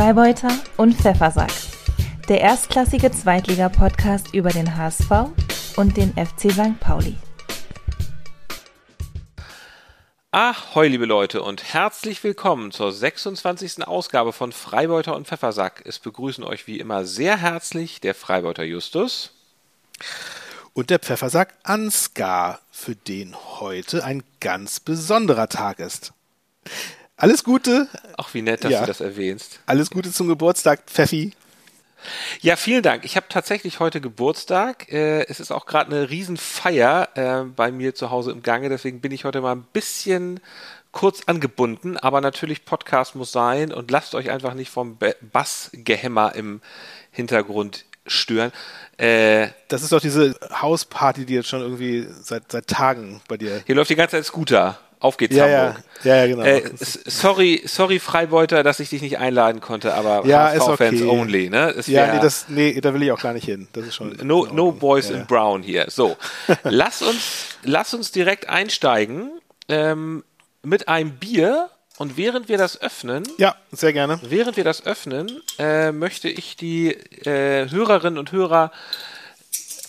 Freibeuter und Pfeffersack. Der erstklassige Zweitliga-Podcast über den HSV und den FC St. Pauli. Ahoi, liebe Leute, und herzlich willkommen zur 26. Ausgabe von Freibeuter und Pfeffersack. Es begrüßen euch wie immer sehr herzlich der Freibeuter Justus und der Pfeffersack Ansgar, für den heute ein ganz besonderer Tag ist. Alles Gute. Ach, wie nett, dass ja. du das erwähnst. Alles Gute zum Geburtstag, Pfeffi. Ja, vielen Dank. Ich habe tatsächlich heute Geburtstag. Äh, es ist auch gerade eine Riesenfeier äh, bei mir zu Hause im Gange. Deswegen bin ich heute mal ein bisschen kurz angebunden. Aber natürlich, Podcast muss sein. Und lasst euch einfach nicht vom Bassgehämmer im Hintergrund stören. Äh, das ist doch diese Hausparty, die jetzt schon irgendwie seit, seit Tagen bei dir. Hier läuft die ganze Zeit Scooter. Auf geht's, ja, Hamburg. Ja, ja, genau. Äh, sorry, sorry, Freibeuter, dass ich dich nicht einladen konnte, aber ja, ist okay. Fans only, ne? Es ja, nee, das, nee, da will ich auch gar nicht hin. Das ist schon. No, no Boys ja. in Brown hier. So, lass uns, lass uns direkt einsteigen ähm, mit einem Bier. Und während wir das öffnen, ja, sehr gerne. Während wir das öffnen, äh, möchte ich die äh, Hörerinnen und Hörer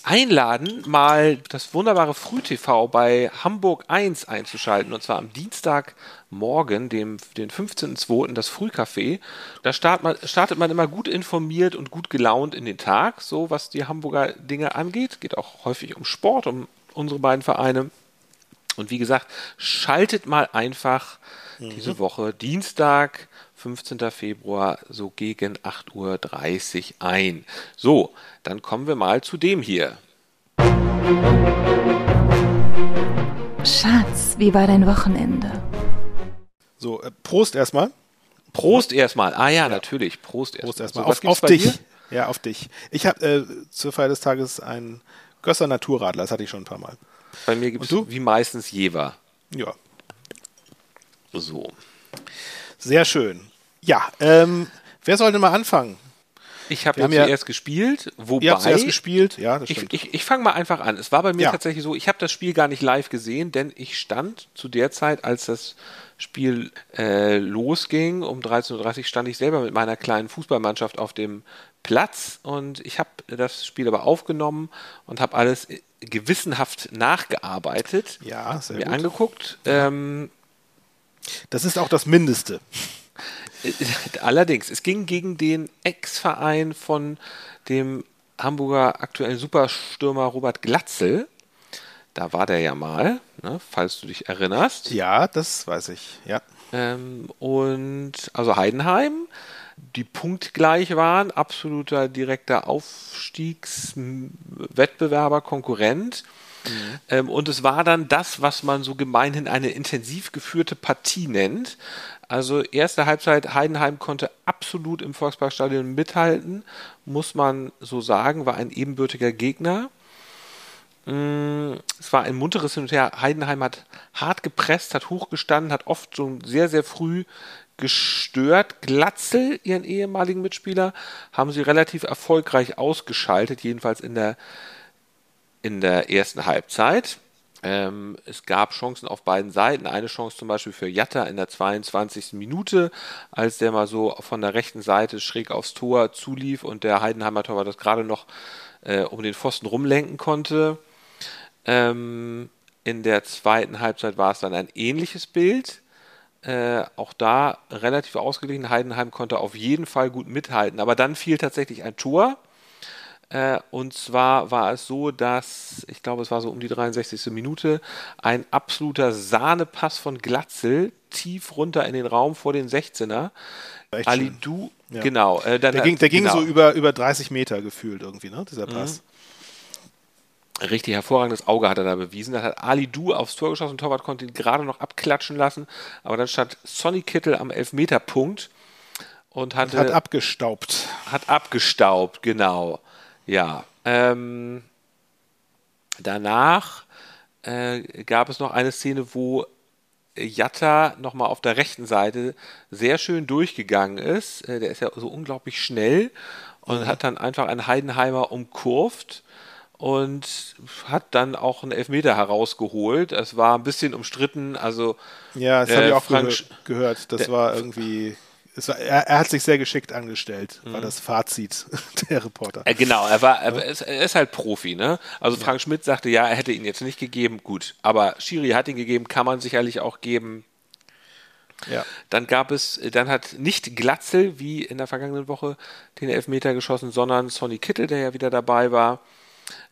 einladen, mal das wunderbare Früh-TV bei Hamburg 1 einzuschalten. Und zwar am Dienstagmorgen, dem, den 15.02., das Frühcafé. Da start man, startet man immer gut informiert und gut gelaunt in den Tag, so was die Hamburger Dinge angeht. Geht auch häufig um Sport, um unsere beiden Vereine. Und wie gesagt, schaltet mal einfach mhm. diese Woche Dienstag 15. Februar so gegen 8.30 Uhr ein. So, dann kommen wir mal zu dem hier. Schatz, wie war dein Wochenende? So, äh, Prost erstmal. Prost erstmal. Ah ja, ja. natürlich. Prost erstmal. Prost erstmal. So, auf, auf dich. Dir? Ja, auf dich. Ich habe äh, zur Feier des Tages ein Gösser Naturradler. Das hatte ich schon ein paar Mal. Bei mir gibt es wie meistens Jever. Ja. So. Sehr schön. Ja, ähm, wer soll denn mal anfangen? Ich habe ja zuerst gespielt, wobei. Ihr habt zuerst gespielt, ja, das stimmt. Ich, ich, ich fange mal einfach an. Es war bei mir ja. tatsächlich so, ich habe das Spiel gar nicht live gesehen, denn ich stand zu der Zeit, als das Spiel äh, losging, um 13.30 Uhr stand ich selber mit meiner kleinen Fußballmannschaft auf dem Platz und ich habe das Spiel aber aufgenommen und habe alles gewissenhaft nachgearbeitet. Ja, sehr mir gut. angeguckt. Ähm, das ist auch das Mindeste. Allerdings, es ging gegen den Ex-Verein von dem Hamburger aktuellen Superstürmer Robert Glatzel. Da war der ja mal, ne, falls du dich erinnerst. Ja, das weiß ich, ja. Ähm, und also Heidenheim, die punktgleich waren, absoluter direkter Aufstiegswettbewerber, Konkurrent. Mhm. Ähm, und es war dann das, was man so gemeinhin eine intensiv geführte Partie nennt. Also erste Halbzeit, Heidenheim konnte absolut im Volksparkstadion mithalten, muss man so sagen, war ein ebenbürtiger Gegner. Mm, es war ein munteres Hin und Her. Heidenheim hat hart gepresst, hat hochgestanden, hat oft schon sehr, sehr früh gestört. Glatzel, ihren ehemaligen Mitspieler, haben sie relativ erfolgreich ausgeschaltet, jedenfalls in der, in der ersten Halbzeit. Ähm, es gab Chancen auf beiden Seiten. Eine Chance zum Beispiel für Jatta in der 22. Minute, als der mal so von der rechten Seite schräg aufs Tor zulief und der Heidenheimer Tor das gerade noch äh, um den Pfosten rumlenken konnte. Ähm, in der zweiten Halbzeit war es dann ein ähnliches Bild. Äh, auch da relativ ausgeglichen. Heidenheim konnte auf jeden Fall gut mithalten, aber dann fiel tatsächlich ein Tor äh, und zwar war es so, dass, ich glaube, es war so um die 63. Minute, ein absoluter Sahnepass von Glatzel tief runter in den Raum vor den 16er. Echt Ali Du, ja. genau. Äh, dann, der ging, der genau. ging so über, über 30 Meter gefühlt irgendwie, ne, dieser mhm. Pass. Mhm. Richtig hervorragendes Auge hat er da bewiesen. Da hat Ali Du aufs Tor geschossen. Torwart konnte ihn gerade noch abklatschen lassen. Aber dann stand Sonny Kittel am Elfmeterpunkt und, hatte, und hat abgestaubt. Hat abgestaubt, genau. Ja, ähm, danach äh, gab es noch eine Szene, wo Jatta nochmal auf der rechten Seite sehr schön durchgegangen ist. Äh, der ist ja so unglaublich schnell und mhm. hat dann einfach einen Heidenheimer umkurvt und hat dann auch einen Elfmeter herausgeholt. Es war ein bisschen umstritten. Also ja, das äh, habe ich auch Frank, gehört. Das der, war irgendwie War, er, er, hat sich sehr geschickt angestellt, mhm. war das Fazit der Reporter. Äh, genau, er war, er, ist, er ist halt Profi, ne? Also Frank ja. Schmidt sagte, ja, er hätte ihn jetzt nicht gegeben, gut. Aber Schiri hat ihn gegeben, kann man sicherlich auch geben. Ja. Dann gab es, dann hat nicht Glatzel wie in der vergangenen Woche den Elfmeter geschossen, sondern Sonny Kittel, der ja wieder dabei war,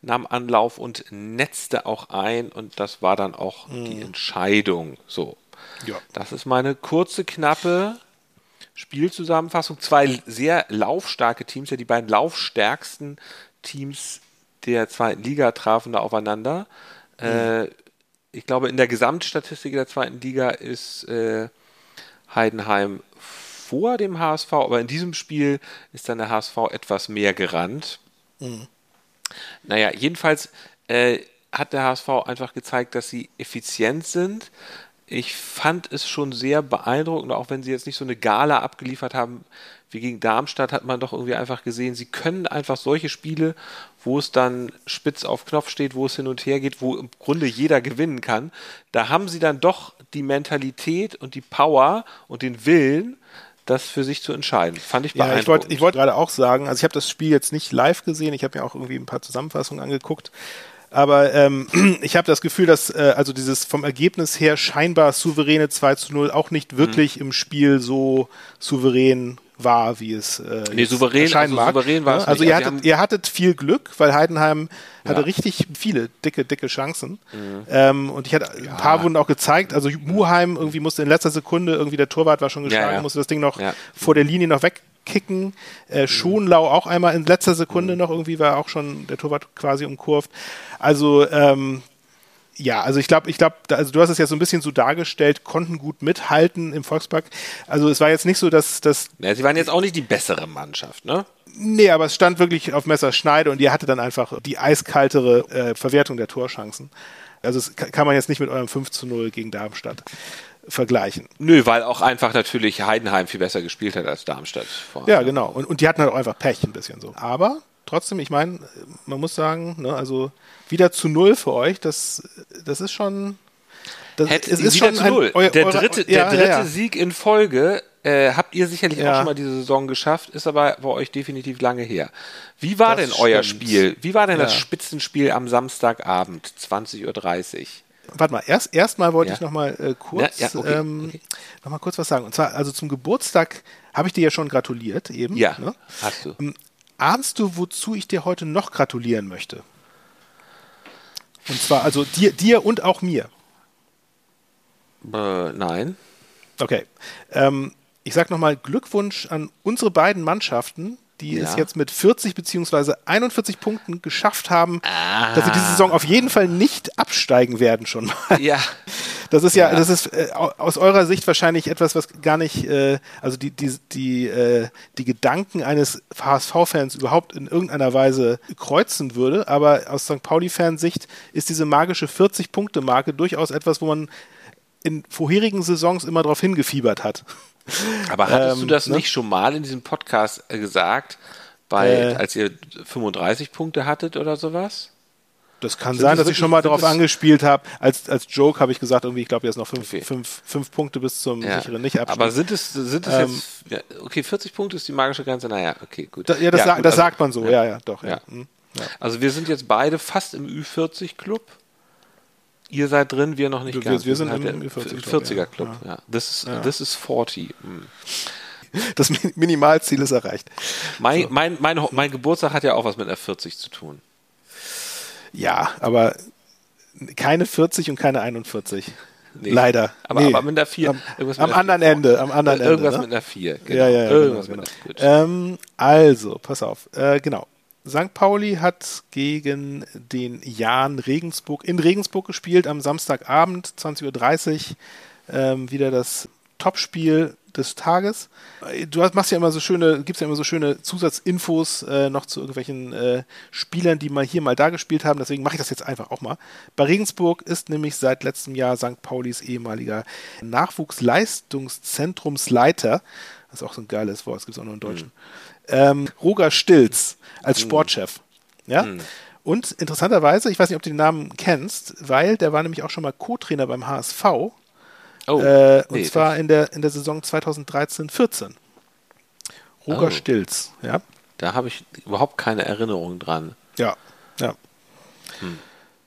nahm Anlauf und netzte auch ein und das war dann auch mhm. die Entscheidung. So. Ja. Das ist meine kurze, knappe Spielzusammenfassung. Zwei sehr laufstarke Teams, ja die beiden laufstärksten Teams der zweiten Liga trafen da aufeinander. Mhm. Äh, ich glaube, in der Gesamtstatistik der zweiten Liga ist äh, Heidenheim vor dem HSV, aber in diesem Spiel ist dann der HSV etwas mehr gerannt. Mhm. Naja, jedenfalls äh, hat der HSV einfach gezeigt, dass sie effizient sind. Ich fand es schon sehr beeindruckend, auch wenn sie jetzt nicht so eine Gala abgeliefert haben wie gegen Darmstadt, hat man doch irgendwie einfach gesehen, sie können einfach solche Spiele, wo es dann spitz auf Knopf steht, wo es hin und her geht, wo im Grunde jeder gewinnen kann. Da haben sie dann doch die Mentalität und die Power und den Willen, das für sich zu entscheiden. Fand ich beeindruckend. Ja, ich wollte wollt gerade auch sagen, also ich habe das Spiel jetzt nicht live gesehen, ich habe mir auch irgendwie ein paar Zusammenfassungen angeguckt. Aber ähm, ich habe das Gefühl, dass äh, also dieses vom Ergebnis her scheinbar souveräne 2 zu 0 auch nicht wirklich mhm. im Spiel so souverän war, wie es äh, nee, souverän, also mag. souverän war es Also nicht. ihr, also hattet, ihr hattet viel Glück, weil Heidenheim ja. hatte richtig viele dicke, dicke Chancen. Mhm. Ähm, und ich hatte ja. ein paar wurden auch gezeigt. Also Muheim irgendwie musste in letzter Sekunde irgendwie der Torwart war schon geschlagen, ja, musste das Ding noch vor der Linie noch wegkicken. Äh, Schonlau auch einmal in letzter Sekunde mhm. noch irgendwie war auch schon der Torwart quasi umkurvt. Also ähm, ja, also ich glaube, ich glaube, also du hast es ja so ein bisschen so dargestellt, konnten gut mithalten im Volkspark. Also es war jetzt nicht so, dass das. Ja, sie waren jetzt auch nicht die bessere Mannschaft, ne? Nee, aber es stand wirklich auf Messerschneide und ihr hatte dann einfach die eiskaltere äh, Verwertung der Torchancen. Also das kann man jetzt nicht mit eurem 5 zu 0 gegen Darmstadt vergleichen. Nö, weil auch einfach natürlich Heidenheim viel besser gespielt hat als Darmstadt. Ja, genau. Und, und die hatten halt auch einfach Pech ein bisschen so. Aber trotzdem, ich meine, man muss sagen, ne, also wieder zu null für euch, das, das ist schon. Das, Hätt, es ist schon zu null. Ein, eu, der dritte, der ja, dritte ja, ja. Sieg in Folge äh, habt ihr sicherlich auch schon mal diese Saison geschafft, ist aber bei euch definitiv lange her. Wie war das denn stimmt. euer Spiel? Wie war denn das Spitzenspiel am Samstagabend, 20.30 Uhr? Warte mal, erst erstmal wollte ich noch mal äh, kurz ja, ja, okay, ähm, okay. noch mal kurz was sagen. Und zwar also zum Geburtstag habe ich dir ja schon gratuliert eben. Ja, ne? hast du. Ähm, ahnst du, wozu ich dir heute noch gratulieren möchte? Und zwar also dir, dir und auch mir. Äh, nein. Okay. Ähm, ich sage nochmal Glückwunsch an unsere beiden Mannschaften, die ja. es jetzt mit 40 beziehungsweise 41 Punkten geschafft haben, ah. dass sie diese Saison auf jeden Fall nicht absteigen werden schon mal. Ja. Das ist ja, ja. das ist äh, aus eurer Sicht wahrscheinlich etwas, was gar nicht, äh, also die, die, die, äh, die Gedanken eines HSV-Fans überhaupt in irgendeiner Weise kreuzen würde. Aber aus St. Pauli-Fansicht ist diese magische 40-Punkte-Marke durchaus etwas, wo man in vorherigen Saisons immer darauf hingefiebert hat. Aber hattest ähm, du das ne? nicht schon mal in diesem Podcast äh, gesagt, bei, äh, als ihr 35 Punkte hattet oder sowas? Das kann sind sein, das dass ich schon mal darauf angespielt habe. Als, als Joke habe ich gesagt, irgendwie, ich glaube, jetzt noch fünf, okay. fünf, fünf Punkte bis zum ja. sicheren Nicht-Abschluss. Aber sind es, sind es ähm, jetzt, ja, okay, 40 Punkte ist die magische Grenze, naja, okay, gut. Da, ja, das, ja, sa gut, das also, sagt man so, ja, ja, doch. Ja. Hm, also wir sind jetzt beide fast im Ü40-Club. Ihr seid drin, wir noch nicht wir, ganz. Wir, sind halt im 40er Club. Ja. This, is, ja. this is 40. Hm. Das Minimalziel ist erreicht. Mein, so. mein, mein, mein Geburtstag hat ja auch was mit R40 zu tun. Ja, aber keine 40 und keine 41. Nee. Leider. Aber, nee. aber mit einer 4. Am, am anderen Ende. Am anderen irgendwas Ende, mit einer 4. Genau. Ja, ja, ja, irgendwas genau, mit genau. einer 4. Ähm, also, pass auf. Äh, genau. St. Pauli hat gegen den Jan Regensburg in Regensburg gespielt am Samstagabend, 20.30 Uhr. Ähm, wieder das Topspiel des Tages. Du hast, machst ja immer so schöne, gibst ja immer so schöne Zusatzinfos äh, noch zu irgendwelchen äh, Spielern, die mal hier mal da gespielt haben. Deswegen mache ich das jetzt einfach auch mal. Bei Regensburg ist nämlich seit letztem Jahr St. Paulis ehemaliger Nachwuchsleistungszentrumsleiter. Das ist auch so ein geiles Wort, das gibt es auch nur im Deutschen. Mhm ähm, Roger Stilz als mhm. Sportchef. Ja. Mhm. Und interessanterweise, ich weiß nicht, ob du den Namen kennst, weil der war nämlich auch schon mal Co-Trainer beim HSV. Oh, äh, und nee, zwar in der, in der Saison 2013-14. Roger oh. Stilz, ja. Da habe ich überhaupt keine Erinnerung dran. Ja, ja. Hm.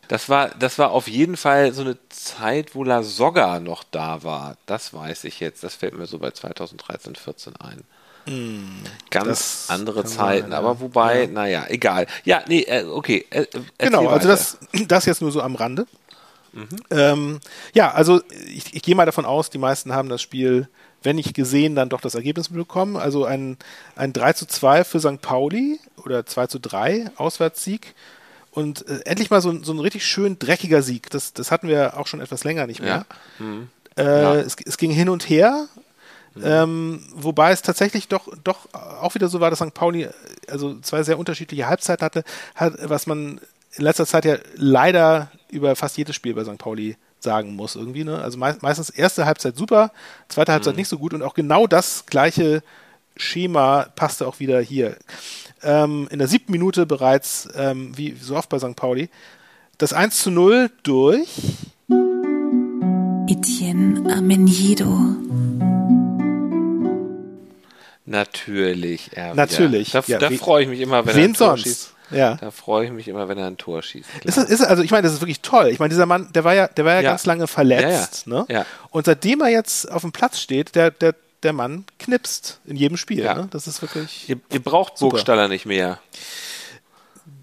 Das war, das war auf jeden Fall so eine Zeit, wo La Soga noch da war. Das weiß ich jetzt. Das fällt mir so bei 2013, 14 ein. Mm, Ganz andere Zeiten, sein, aber wobei, ja. naja, egal. Ja, nee, äh, okay. Äh, genau, also das, das jetzt nur so am Rande. Mhm. Ähm, ja, also ich, ich gehe mal davon aus, die meisten haben das Spiel, wenn nicht gesehen, dann doch das Ergebnis bekommen. Also ein, ein 3 zu 2 für St. Pauli oder 2 zu 3 Auswärtssieg und äh, endlich mal so, so ein richtig schön dreckiger Sieg. Das, das hatten wir auch schon etwas länger nicht mehr. Ja. Mhm. Äh, ja. es, es, ging hin und her. Mhm. Ähm, wobei es tatsächlich doch, doch auch wieder so war, dass St. Pauli also zwei sehr unterschiedliche Halbzeiten hatte, hat, was man in letzter Zeit ja leider über fast jedes Spiel bei St. Pauli sagen muss irgendwie. Ne? Also me meistens erste Halbzeit super, zweite Halbzeit mhm. nicht so gut und auch genau das gleiche Schema passte auch wieder hier ähm, in der siebten Minute bereits, ähm, wie so oft bei St. Pauli, das 1 zu 0 durch Etienne Amenido. Natürlich, er Natürlich. Da, ja, da freue ich mich immer, wenn wen er ein Tor sonst? schießt. Ja. Da freue ich mich immer, wenn er ein Tor schießt. Ist, ist, also ich meine, das ist wirklich toll. Ich meine, dieser Mann, der war ja, der war ja, ja. ganz lange verletzt. Ja, ne? Und seitdem er jetzt auf dem Platz steht, der, der der Mann knipst in jedem Spiel. Ne? Das ist wirklich. Ihr, ihr braucht super. Burgstaller nicht mehr.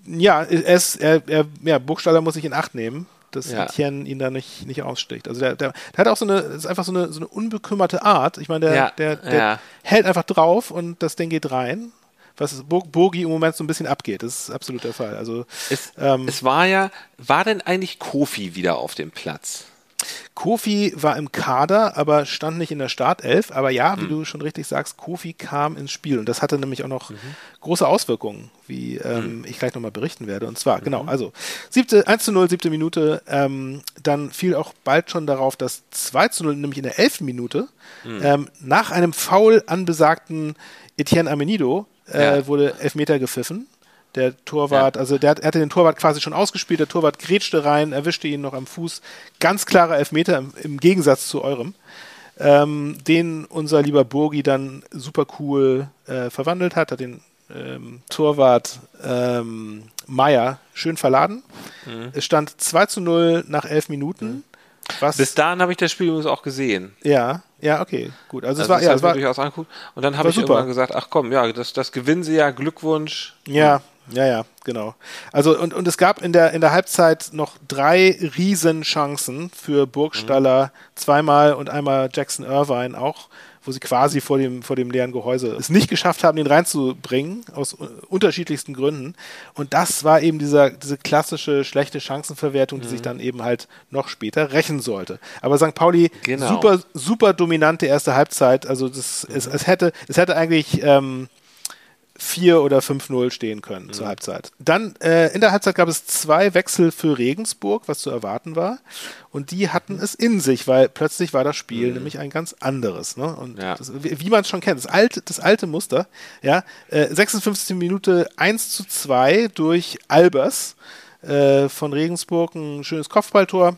Ja, er ist, er, er, ja, Burgstaller muss ich in Acht nehmen, dass ja. Etienne ihn da nicht, nicht aussticht. Also der, der, der hat auch so eine, ist einfach so eine, so eine unbekümmerte Art. Ich meine, der, ja. der, der ja. hält einfach drauf und das Ding geht rein. Was Bogi im Moment so ein bisschen abgeht, das ist absolut der Fall. Also es, ähm, es war ja, war denn eigentlich Kofi wieder auf dem Platz? Kofi war im Kader, aber stand nicht in der Startelf. Aber ja, wie mhm. du schon richtig sagst, Kofi kam ins Spiel. Und das hatte nämlich auch noch mhm. große Auswirkungen, wie ähm, mhm. ich gleich nochmal berichten werde. Und zwar, genau, mhm. also siebte, 1 zu 0, siebte Minute. Ähm, dann fiel auch bald schon darauf das 2 zu 0, nämlich in der elften Minute. Mhm. Ähm, nach einem Foul an besagten Etienne Amenido äh, ja. wurde Elfmeter gepfiffen. Der Torwart, ja. also der, er hatte den Torwart quasi schon ausgespielt, der Torwart grätschte rein, erwischte ihn noch am Fuß. Ganz klarer Elfmeter im, im Gegensatz zu eurem. Ähm, den unser lieber Burgi dann super cool äh, verwandelt hat, hat den ähm, Torwart ähm, Meier schön verladen. Mhm. Es stand 2 zu 0 nach 11 Minuten. Mhm. Was? Bis dahin habe ich das Spiel übrigens auch gesehen. Ja, ja, okay, gut. Also, also es war, ja, es war durchaus angeguckt. Und dann habe ich super. irgendwann gesagt, ach komm, ja, das, das gewinnen sie ja, Glückwunsch. Ja, ja, ja, genau. Also und, und es gab in der in der Halbzeit noch drei Riesenchancen für Burgstaller, mhm. zweimal und einmal Jackson Irvine auch, wo sie quasi vor dem vor dem leeren Gehäuse es nicht geschafft haben, den reinzubringen aus unterschiedlichsten Gründen. Und das war eben dieser diese klassische schlechte Chancenverwertung, die mhm. sich dann eben halt noch später rächen sollte. Aber St. Pauli genau. super super dominante erste Halbzeit. Also das mhm. es, es hätte es hätte eigentlich ähm, 4 oder 5-0 stehen können mhm. zur Halbzeit. Dann äh, in der Halbzeit gab es zwei Wechsel für Regensburg, was zu erwarten war. Und die hatten mhm. es in sich, weil plötzlich war das Spiel mhm. nämlich ein ganz anderes. Ne? Und ja. das, wie, wie man es schon kennt, das alte, das alte Muster. Ja, äh, 56. Minute 1 zu 2 durch Albers äh, von Regensburg, ein schönes Kopfballtor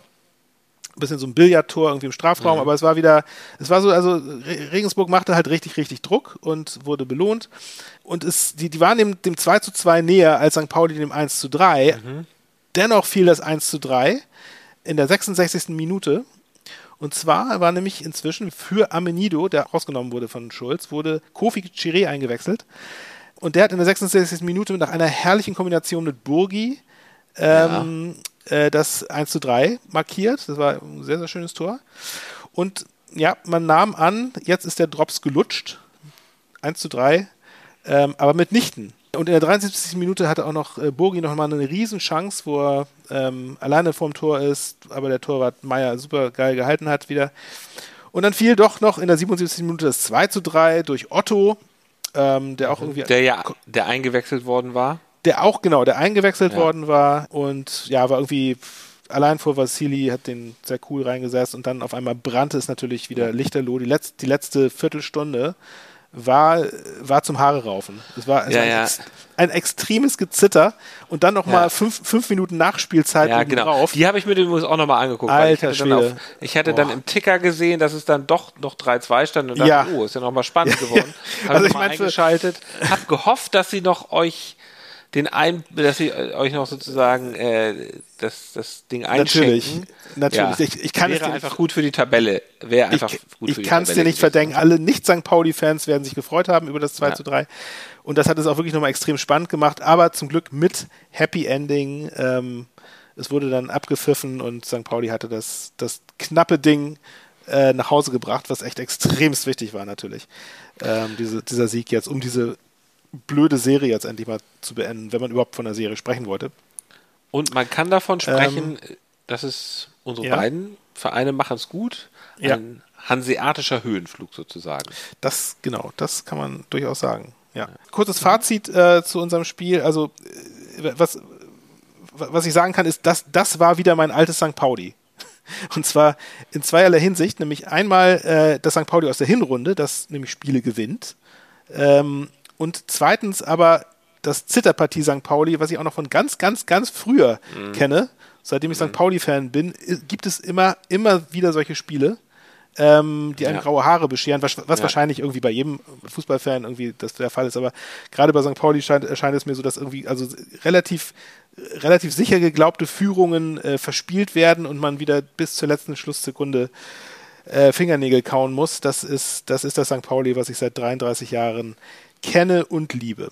ein bisschen so ein Billardtor irgendwie im Strafraum, mhm. aber es war wieder, es war so, also Regensburg machte halt richtig, richtig Druck und wurde belohnt. Und es, die, die waren dem, dem 2 zu 2 näher als St. Pauli dem 1 zu 3. Mhm. Dennoch fiel das 1 zu 3 in der 66. Minute. Und zwar war nämlich inzwischen für Amenido, der rausgenommen wurde von Schulz, wurde Kofi Chiré eingewechselt. Und der hat in der 66. Minute nach einer herrlichen Kombination mit Burgi ähm, ja äh, das 1 zu 3 markiert. Das war ein sehr, sehr schönes Tor. Und ja, man nahm an, jetzt ist der Drops gelutscht. 1 zu 3, ähm, aber mitnichten. Und in der 73. Minute hatte auch noch äh, Bogi noch mal eine Riesenchance, wo er ähm, alleine vorm Tor ist, aber der Torwart Meier super geil gehalten hat wieder. Und dann fiel doch noch in der 77. Minute das 2 zu 3 durch Otto, ähm, der auch mhm. irgendwie. Der ja, der eingewechselt worden war der auch genau, der eingewechselt ja. worden war und ja, war irgendwie allein vor Vassili, hat den sehr cool reingesetzt und dann auf einmal brannte es natürlich wieder lichterloh. Die, letzte, die letzte Viertelstunde war, war zum Haare raufen. Es war, es Ja, war ja. Ein, ex ein extremes Gezitter und dann nochmal Ja. fünf, fünf Minuten Nachspielzeit Ja, genau. drauf. Die habe ich mir übrigens auch nochmal angeguckt. weil Alter ich hatte, auf, ich hatte dann im Ticker gesehen, dass es dann doch noch 3-2 stand und dachte, Ja. oh, ist ja nochmal spannend geworden. Habe Also ich ich mal eingeschaltet. Hab gehofft, dass sie noch euch den ein, dass sie äh, euch noch sozusagen äh, das, das Ding Natürlich. einschenken. Natürlich. Ja. Ich, ich kann es Wäre dir einfach nicht, gut für die Tabelle. Wäre einfach ich, gut für ich die kann es Tabelle dir nicht verdenken. Alle Nicht-St. Pauli-Fans werden sich gefreut haben über das 2 Ja. zu 3. Und das hat es auch wirklich nochmal extrem spannend gemacht, aber zum Glück mit Happy Ending. Ähm, es wurde dann abgepfiffen und St. Pauli hatte das, das knappe Ding äh, nach Hause gebracht, was echt extremst wichtig war natürlich. Ähm, diese, dieser Sieg jetzt, um diese blöde Serie jetzt endlich mal zu beenden, wenn man überhaupt von der Serie sprechen wollte. Und man kann davon sprechen, dass es unsere Ähm, ja. beiden Vereine machen es gut. Ja. Ein hanseatischer Höhenflug sozusagen. Das, genau, das kann man durchaus sagen. Ja. Kurzes Fazit äh, zu unserem Spiel. Also, äh, was, was ich sagen kann, ist, dass das war wieder mein altes St. Pauli. Und zwar in zweierlei Hinsicht, nämlich einmal äh, das St. Pauli aus der Hinrunde, das nämlich Spiele gewinnt. Ähm, und zweitens aber das Zitterpartie St. Pauli, was ich auch noch von ganz, ganz, ganz früher kenne. Seitdem ich St. Pauli-Fan bin, gibt es immer, immer wieder solche Spiele, ähm, die einem Ja. graue Haare bescheren, was, was Ja. wahrscheinlich irgendwie bei jedem Fußballfan irgendwie das der Fall ist. Aber gerade bei St. Pauli scheint, erscheint es mir so, dass irgendwie also relativ relativ sicher geglaubte Führungen äh, verspielt werden und man wieder bis zur letzten Schlusssekunde äh, Fingernägel kauen muss. Das ist, das ist das St. Pauli, was ich seit 33 Jahren kenne und liebe.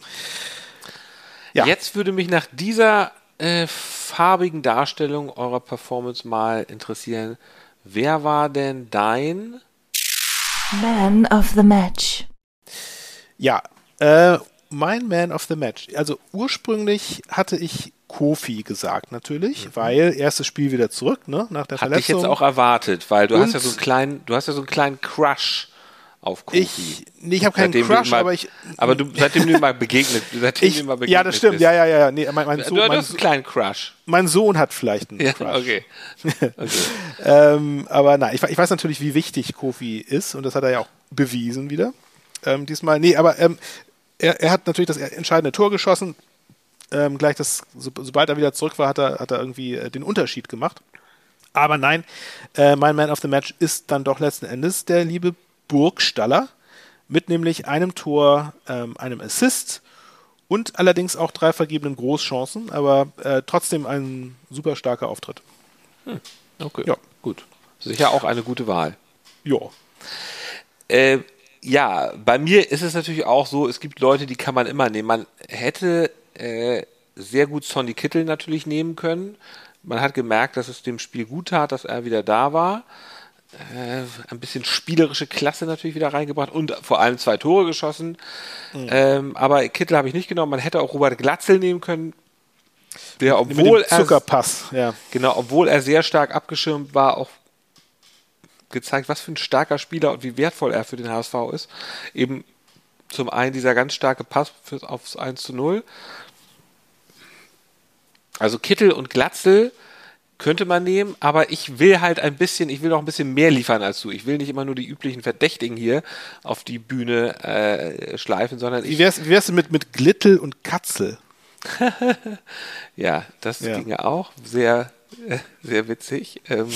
Ja. Jetzt würde mich nach dieser äh, farbigen Darstellung eurer Performance mal interessieren, wer war denn dein Man of the Match. Ja, äh, mein Man of the Match. Also ursprünglich hatte ich Kofi gesagt, natürlich, weil erstes Spiel wieder zurück, ne, nach der Hatte ich Verletzung. jetzt auch erwartet, weil du Und- hast ja so einen kleinen, du hast ja so einen kleinen Crush auf Kofi. ich, nee, ich habe keinen Seitdem du Crush, mal, aber ich, aber du, seitdem du ihm mal begegnet, seitdem ich du ihm mal begegnet ja, das stimmt, bist. ja, ja, ja. Nee, mein, mein, Du, Sohn, du mein, hast einen kleinen Crush. mein Sohn hat vielleicht einen Ja, Crush. okay. okay. Ähm, aber nein, ich, ich weiß natürlich, wie wichtig Kofi ist und das hat er ja auch bewiesen wieder. Ähm, diesmal, nee, aber ähm, er, er hat natürlich das entscheidende Tor geschossen. Ähm, gleich das, so, sobald er wieder zurück war, hat er, hat er irgendwie äh, den Unterschied gemacht. Aber nein, äh, mein Man of the Match ist dann doch letzten Endes der liebe Burgstaller mit nämlich einem Tor, ähm, einem Assist und allerdings auch drei vergebenen Großchancen, aber äh, trotzdem ein super starker Auftritt. Okay. Ja. Gut. Sicher auch eine gute Wahl. Ja. Äh, ja, bei mir ist es natürlich auch so, es gibt Leute, die kann man immer nehmen. Man hätte äh, sehr gut Sonny Kittel natürlich nehmen können. Man hat gemerkt, dass es dem Spiel gut tat, dass er wieder da war. Äh, ein bisschen spielerische Klasse natürlich wieder reingebracht und vor allem zwei Tore geschossen. Ähm, aber Kittel habe ich nicht genommen. Man hätte auch Robert Glatzel nehmen können. Der, obwohl dem er Zuckerpass, ja. Genau, obwohl er sehr stark abgeschirmt war, auch gezeigt, was für ein starker Spieler und wie wertvoll er für den HSV ist. Eben zum einen dieser ganz starke Pass aufs 1 zu 0. Also Kittel und Glatzel könnte man nehmen, aber ich will halt ein bisschen, ich will noch ein bisschen mehr liefern als du. Ich will nicht immer nur die üblichen Verdächtigen hier auf die Bühne äh, schleifen, sondern Wie ich, wär's, wie wär's denn mit, mit Glittel und Katzel? Ja, das Ja. ginge auch. Sehr, äh, sehr witzig. Ähm,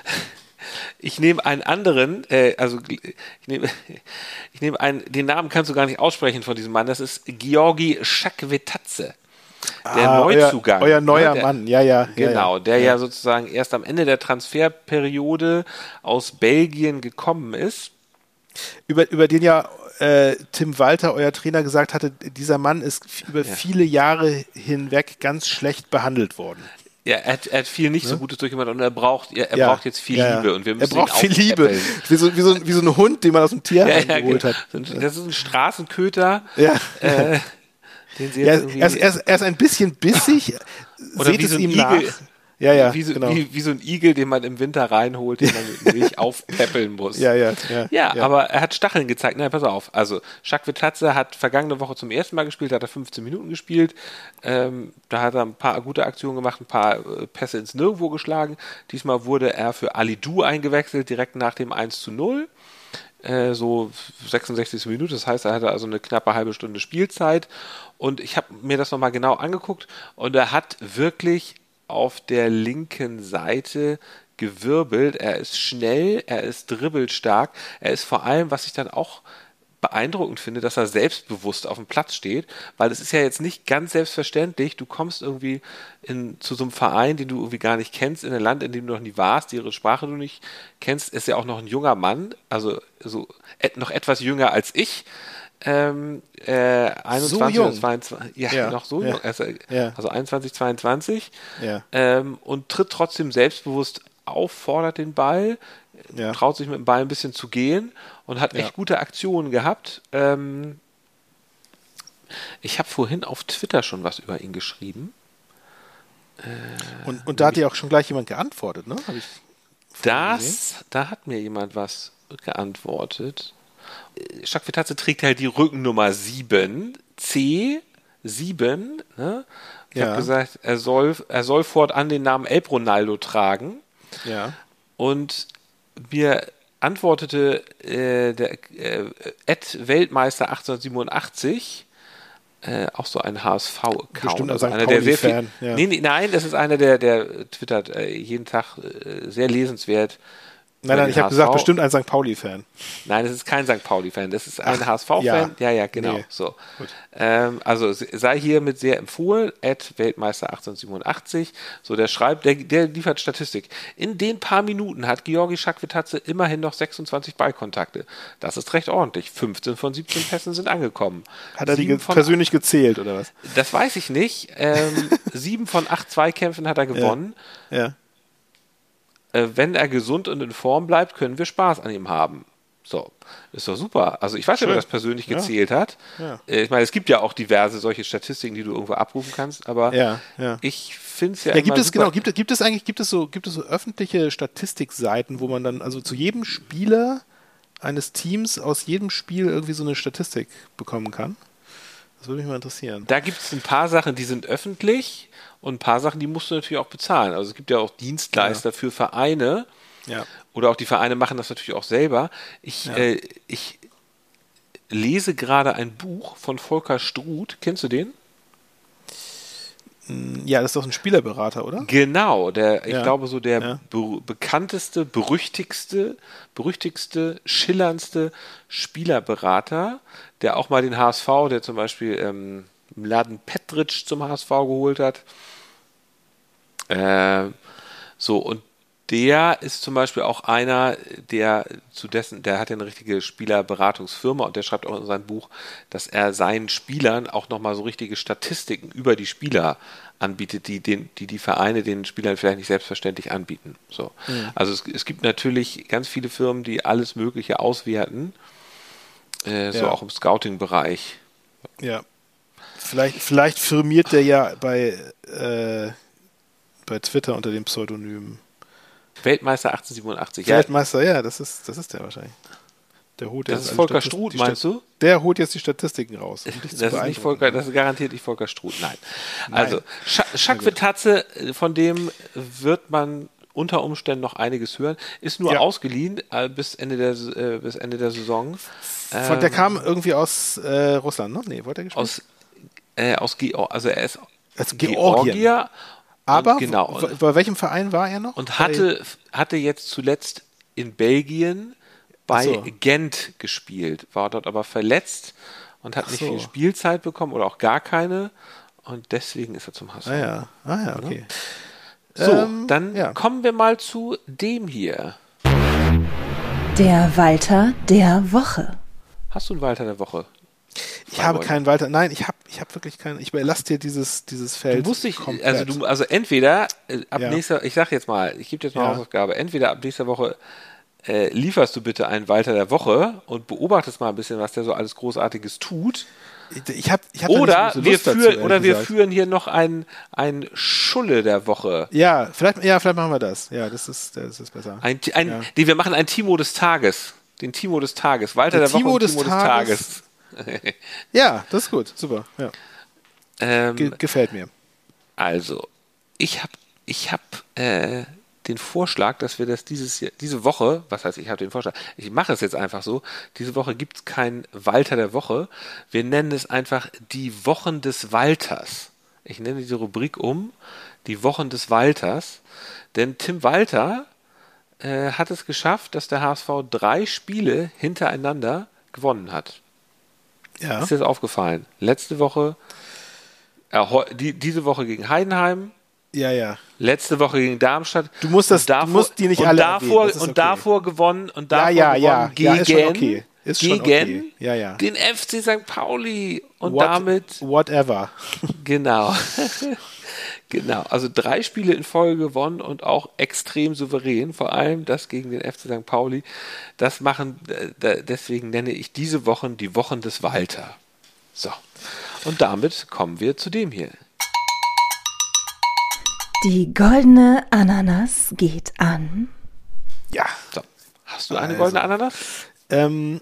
ich nehme einen anderen, äh, also ich nehme, ich nehme einen, den Namen kannst du gar nicht aussprechen von diesem Mann. Das ist Georgi Schakvetatze. Der Ah, Neuzugang. Euer, euer neuer ne, der, Mann, ja, ja. Genau, ja, der ja. sozusagen erst am Ende der Transferperiode aus Belgien gekommen ist. Über, über den ja äh, Tim Walter, euer Trainer, gesagt hatte, dieser Mann ist über viele Jahre hinweg ganz schlecht behandelt worden. Ja, er hat, er hat viel nicht so Gutes durchgemacht und er braucht, er, er Ne? Ja, braucht jetzt viel ja, ja. Liebe und wir müssen Er braucht viel Liebe. Wie so, wie, so, wie so ein Hund, den man aus dem Tierheim Ja, ja, geholt genau. hat. Das ist ein Straßenköter, Ja. äh, den sie Ja, er, ist, er, ist, er ist ein bisschen bissig. Oder Seht wie es so ein ihm Igel. nach. Ja, ja, wie, so, genau. wie, wie so ein Igel, den man im Winter reinholt, den man mit Milch aufpäppeln muss. Ja, ja, ja, Ja, ja. aber er hat Stacheln gezeigt. Nein, pass auf. Also, Jacques Vitatze hat vergangene Woche zum ersten Mal gespielt, da hat er 15 Minuten gespielt. Ähm, da hat er ein paar gute Aktionen gemacht, ein paar äh, Pässe ins Nirgendwo geschlagen. Diesmal wurde er für Ali Du eingewechselt, direkt nach dem 1 zu 0. äh, so 66 Minuten. Das heißt, er hatte also eine knappe halbe Stunde Spielzeit. Und ich habe mir das nochmal genau angeguckt und er hat wirklich auf der linken Seite gewirbelt. Er ist schnell, er ist dribbelstark, er ist vor allem, was ich dann auch beeindruckend finde, dass er selbstbewusst auf dem Platz steht, weil es ist ja jetzt nicht ganz selbstverständlich, du kommst irgendwie in, zu so einem Verein, den du irgendwie gar nicht kennst, in ein Land, in dem du noch nie warst, ihre Sprache du nicht kennst, ist ja auch noch ein junger Mann, also so et, noch etwas jünger als ich, ähm, äh, 21 so jung. 22, ja, ja, noch so ja. jung, also, ja. also 21, 22 ähm, und tritt trotzdem selbstbewusst auf, fordert den Ball, traut sich mit dem Ball ein bisschen zu gehen und hat echt gute Aktionen gehabt. Ähm, ich habe vorhin auf Twitter schon was über ihn geschrieben. Äh, und, und da hat ja auch schon gleich jemand geantwortet, ne? das, da hat mir jemand was geantwortet. Jacques trägt halt die Rückennummer 7, C, 7. Ne? Ich ja. habe gesagt, er soll, er soll fortan den Namen El Ronaldo tragen. Ja. Und mir antwortete äh, der äh, Weltmeister 1887, äh, auch so ein HSV-Account. Also einer der sehr viel, ja. nee, nee, nein, das ist einer, der, der twittert äh, jeden Tag äh, sehr lesenswert Nein, nein, ich habe gesagt, bestimmt ein St. Pauli-Fan. Nein, das ist kein St. Pauli-Fan, das ist ein HSV-Fan. Ja. ja, ja, genau. Nee. So. Ähm, also sei hier mit sehr empfohlen, at Weltmeister 1887. So, der schreibt, der, der liefert Statistik. In den paar Minuten hat Georgi Schakwitazze immerhin noch 26 Ballkontakte. Das ist recht ordentlich. 15 von 17 Pässen sind angekommen. Hat er die persönlich gezählt, oder was? Das weiß ich nicht. Ähm, sieben von acht Zweikämpfen hat er gewonnen. Ja. ja äh, wenn er gesund und in Form bleibt, können wir Spaß an ihm haben. So, ist doch super. Also ich weiß ja, wer das persönlich gezählt ja. hat. Ja. Äh, ich meine, es gibt ja auch diverse solche Statistiken, die du irgendwo abrufen kannst, aber ja, ja. ich finde es ja. Ja, gibt es super. genau, gibt, gibt es eigentlich, gibt es so, gibt es so öffentliche Statistikseiten, wo man dann also zu jedem Spieler eines Teams aus jedem Spiel irgendwie so eine Statistik bekommen kann? Das würde mich mal interessieren. Da gibt es ein paar Sachen, die sind öffentlich und ein paar Sachen, die musst du natürlich auch bezahlen. Also es gibt ja auch Dienstleister ja. für Vereine. Ja. Oder auch die Vereine machen das natürlich auch selber. Ich, ja. äh, ich lese gerade ein Buch von Volker Struth. Kennst du den? Mm, ja, das ist doch ein Spielerberater, oder? Genau, der, ich ja. glaube, so der ja. be bekannteste, berüchtigste, berüchtigste, schillerndste Spielerberater, der auch mal den HSV, der zum Beispiel ähm, Mladen Petric zum HSV geholt hat. Äh, so, und der ist zum Beispiel auch einer, der zu dessen, der hat ja eine richtige Spielerberatungsfirma und der schreibt auch in seinem Buch, dass er seinen Spielern auch nochmal so richtige Statistiken über die Spieler anbietet, die, den, die die Vereine den Spielern vielleicht nicht selbstverständlich anbieten. So. Mhm. Also es, es, gibt natürlich ganz viele Firmen, die alles Mögliche auswerten, äh, so auch im Scouting-Bereich. Ja. Vielleicht, vielleicht firmiert der ja bei, äh, bei Twitter unter dem Pseudonym. Weltmeister 1887, ja. Weltmeister, ja, das ist, das ist der wahrscheinlich. Der holt das ist Volker Struth, meinst du? Der holt jetzt die Statistiken raus. Um das ist nicht Volker, das ist garantiert nicht Volker Struth, nein. nein. Also, Schakwittatze, von dem wird man unter Umständen noch einiges hören. Ist nur ja. ausgeliehen äh, bis, Ende der, äh, bis Ende der Saison. Von, ähm, der kam irgendwie aus äh, Russland, ne? Nee, wollte er gespielt? Aus, äh, aus Georgien. Also er ist aus Georgien. Georgier. Aber genau. bei welchem Verein war er noch? Und hatte, hatte jetzt zuletzt in Belgien bei so. Gent gespielt, war dort aber verletzt und hat so. nicht viel Spielzeit bekommen oder auch gar keine. Und deswegen ist er zum HSV. Ah ja, ah, ja okay. So, ähm, dann ja. kommen wir mal zu dem hier. Der Walter der Woche. Hast du einen Walter der Woche? Ich habe keinen Walter. Nein, ich habe ich hab wirklich keinen. Ich überlasse dir dieses, dieses Feld. Du musst dich, also du, also entweder äh, ab ja. nächster, ich sag jetzt mal, ich gebe dir jetzt mal ja. Hausaufgabe, entweder ab nächster Woche äh, lieferst du bitte einen Walter der Woche und beobachtest mal ein bisschen, was der so alles Großartiges tut. Ich hab, ich hab oder so wir, führen, oder wir führen hier noch ein, ein Schulle der Woche. Ja, vielleicht, ja, vielleicht machen wir das. Ja, das ist, das ist besser. Ein, ein, ja. nee, wir machen ein Timo des Tages. Den Timo des Tages. Walter der, der Woche und Timo des Tages. Des Tages. ja, das ist gut. Super. Ja. Ähm, Ge gefällt mir. Also, ich habe ich hab, äh, den Vorschlag, dass wir das dieses diese Woche, was heißt, ich habe den Vorschlag, ich mache es jetzt einfach so, diese Woche gibt es keinen Walter der Woche. Wir nennen es einfach die Wochen des Walters. Ich nenne diese Rubrik um, die Wochen des Walters. Denn Tim Walter äh, hat es geschafft, dass der HSV drei Spiele hintereinander gewonnen hat. Ja. Ist dir das aufgefallen? Letzte Woche, äh, die, diese Woche gegen Heidenheim. Ja, ja. Letzte Woche gegen Darmstadt. Du musst das, davor, du musst die nicht und alle davor und okay. davor gewonnen und davor ja, ja, gewonnen ja. gegen, ja, ist okay. ist gegen okay. ja, ja. den FC St. Pauli und What, damit whatever. Genau. Genau, also drei Spiele in Folge gewonnen und auch extrem souverän, vor allem das gegen den FC St. Pauli. Das machen, äh, deswegen nenne ich diese Wochen die Wochen des Walter. So, und damit kommen wir zu dem hier. Die goldene Ananas geht an. Ja. So. Hast du eine also, goldene Ananas? Ähm,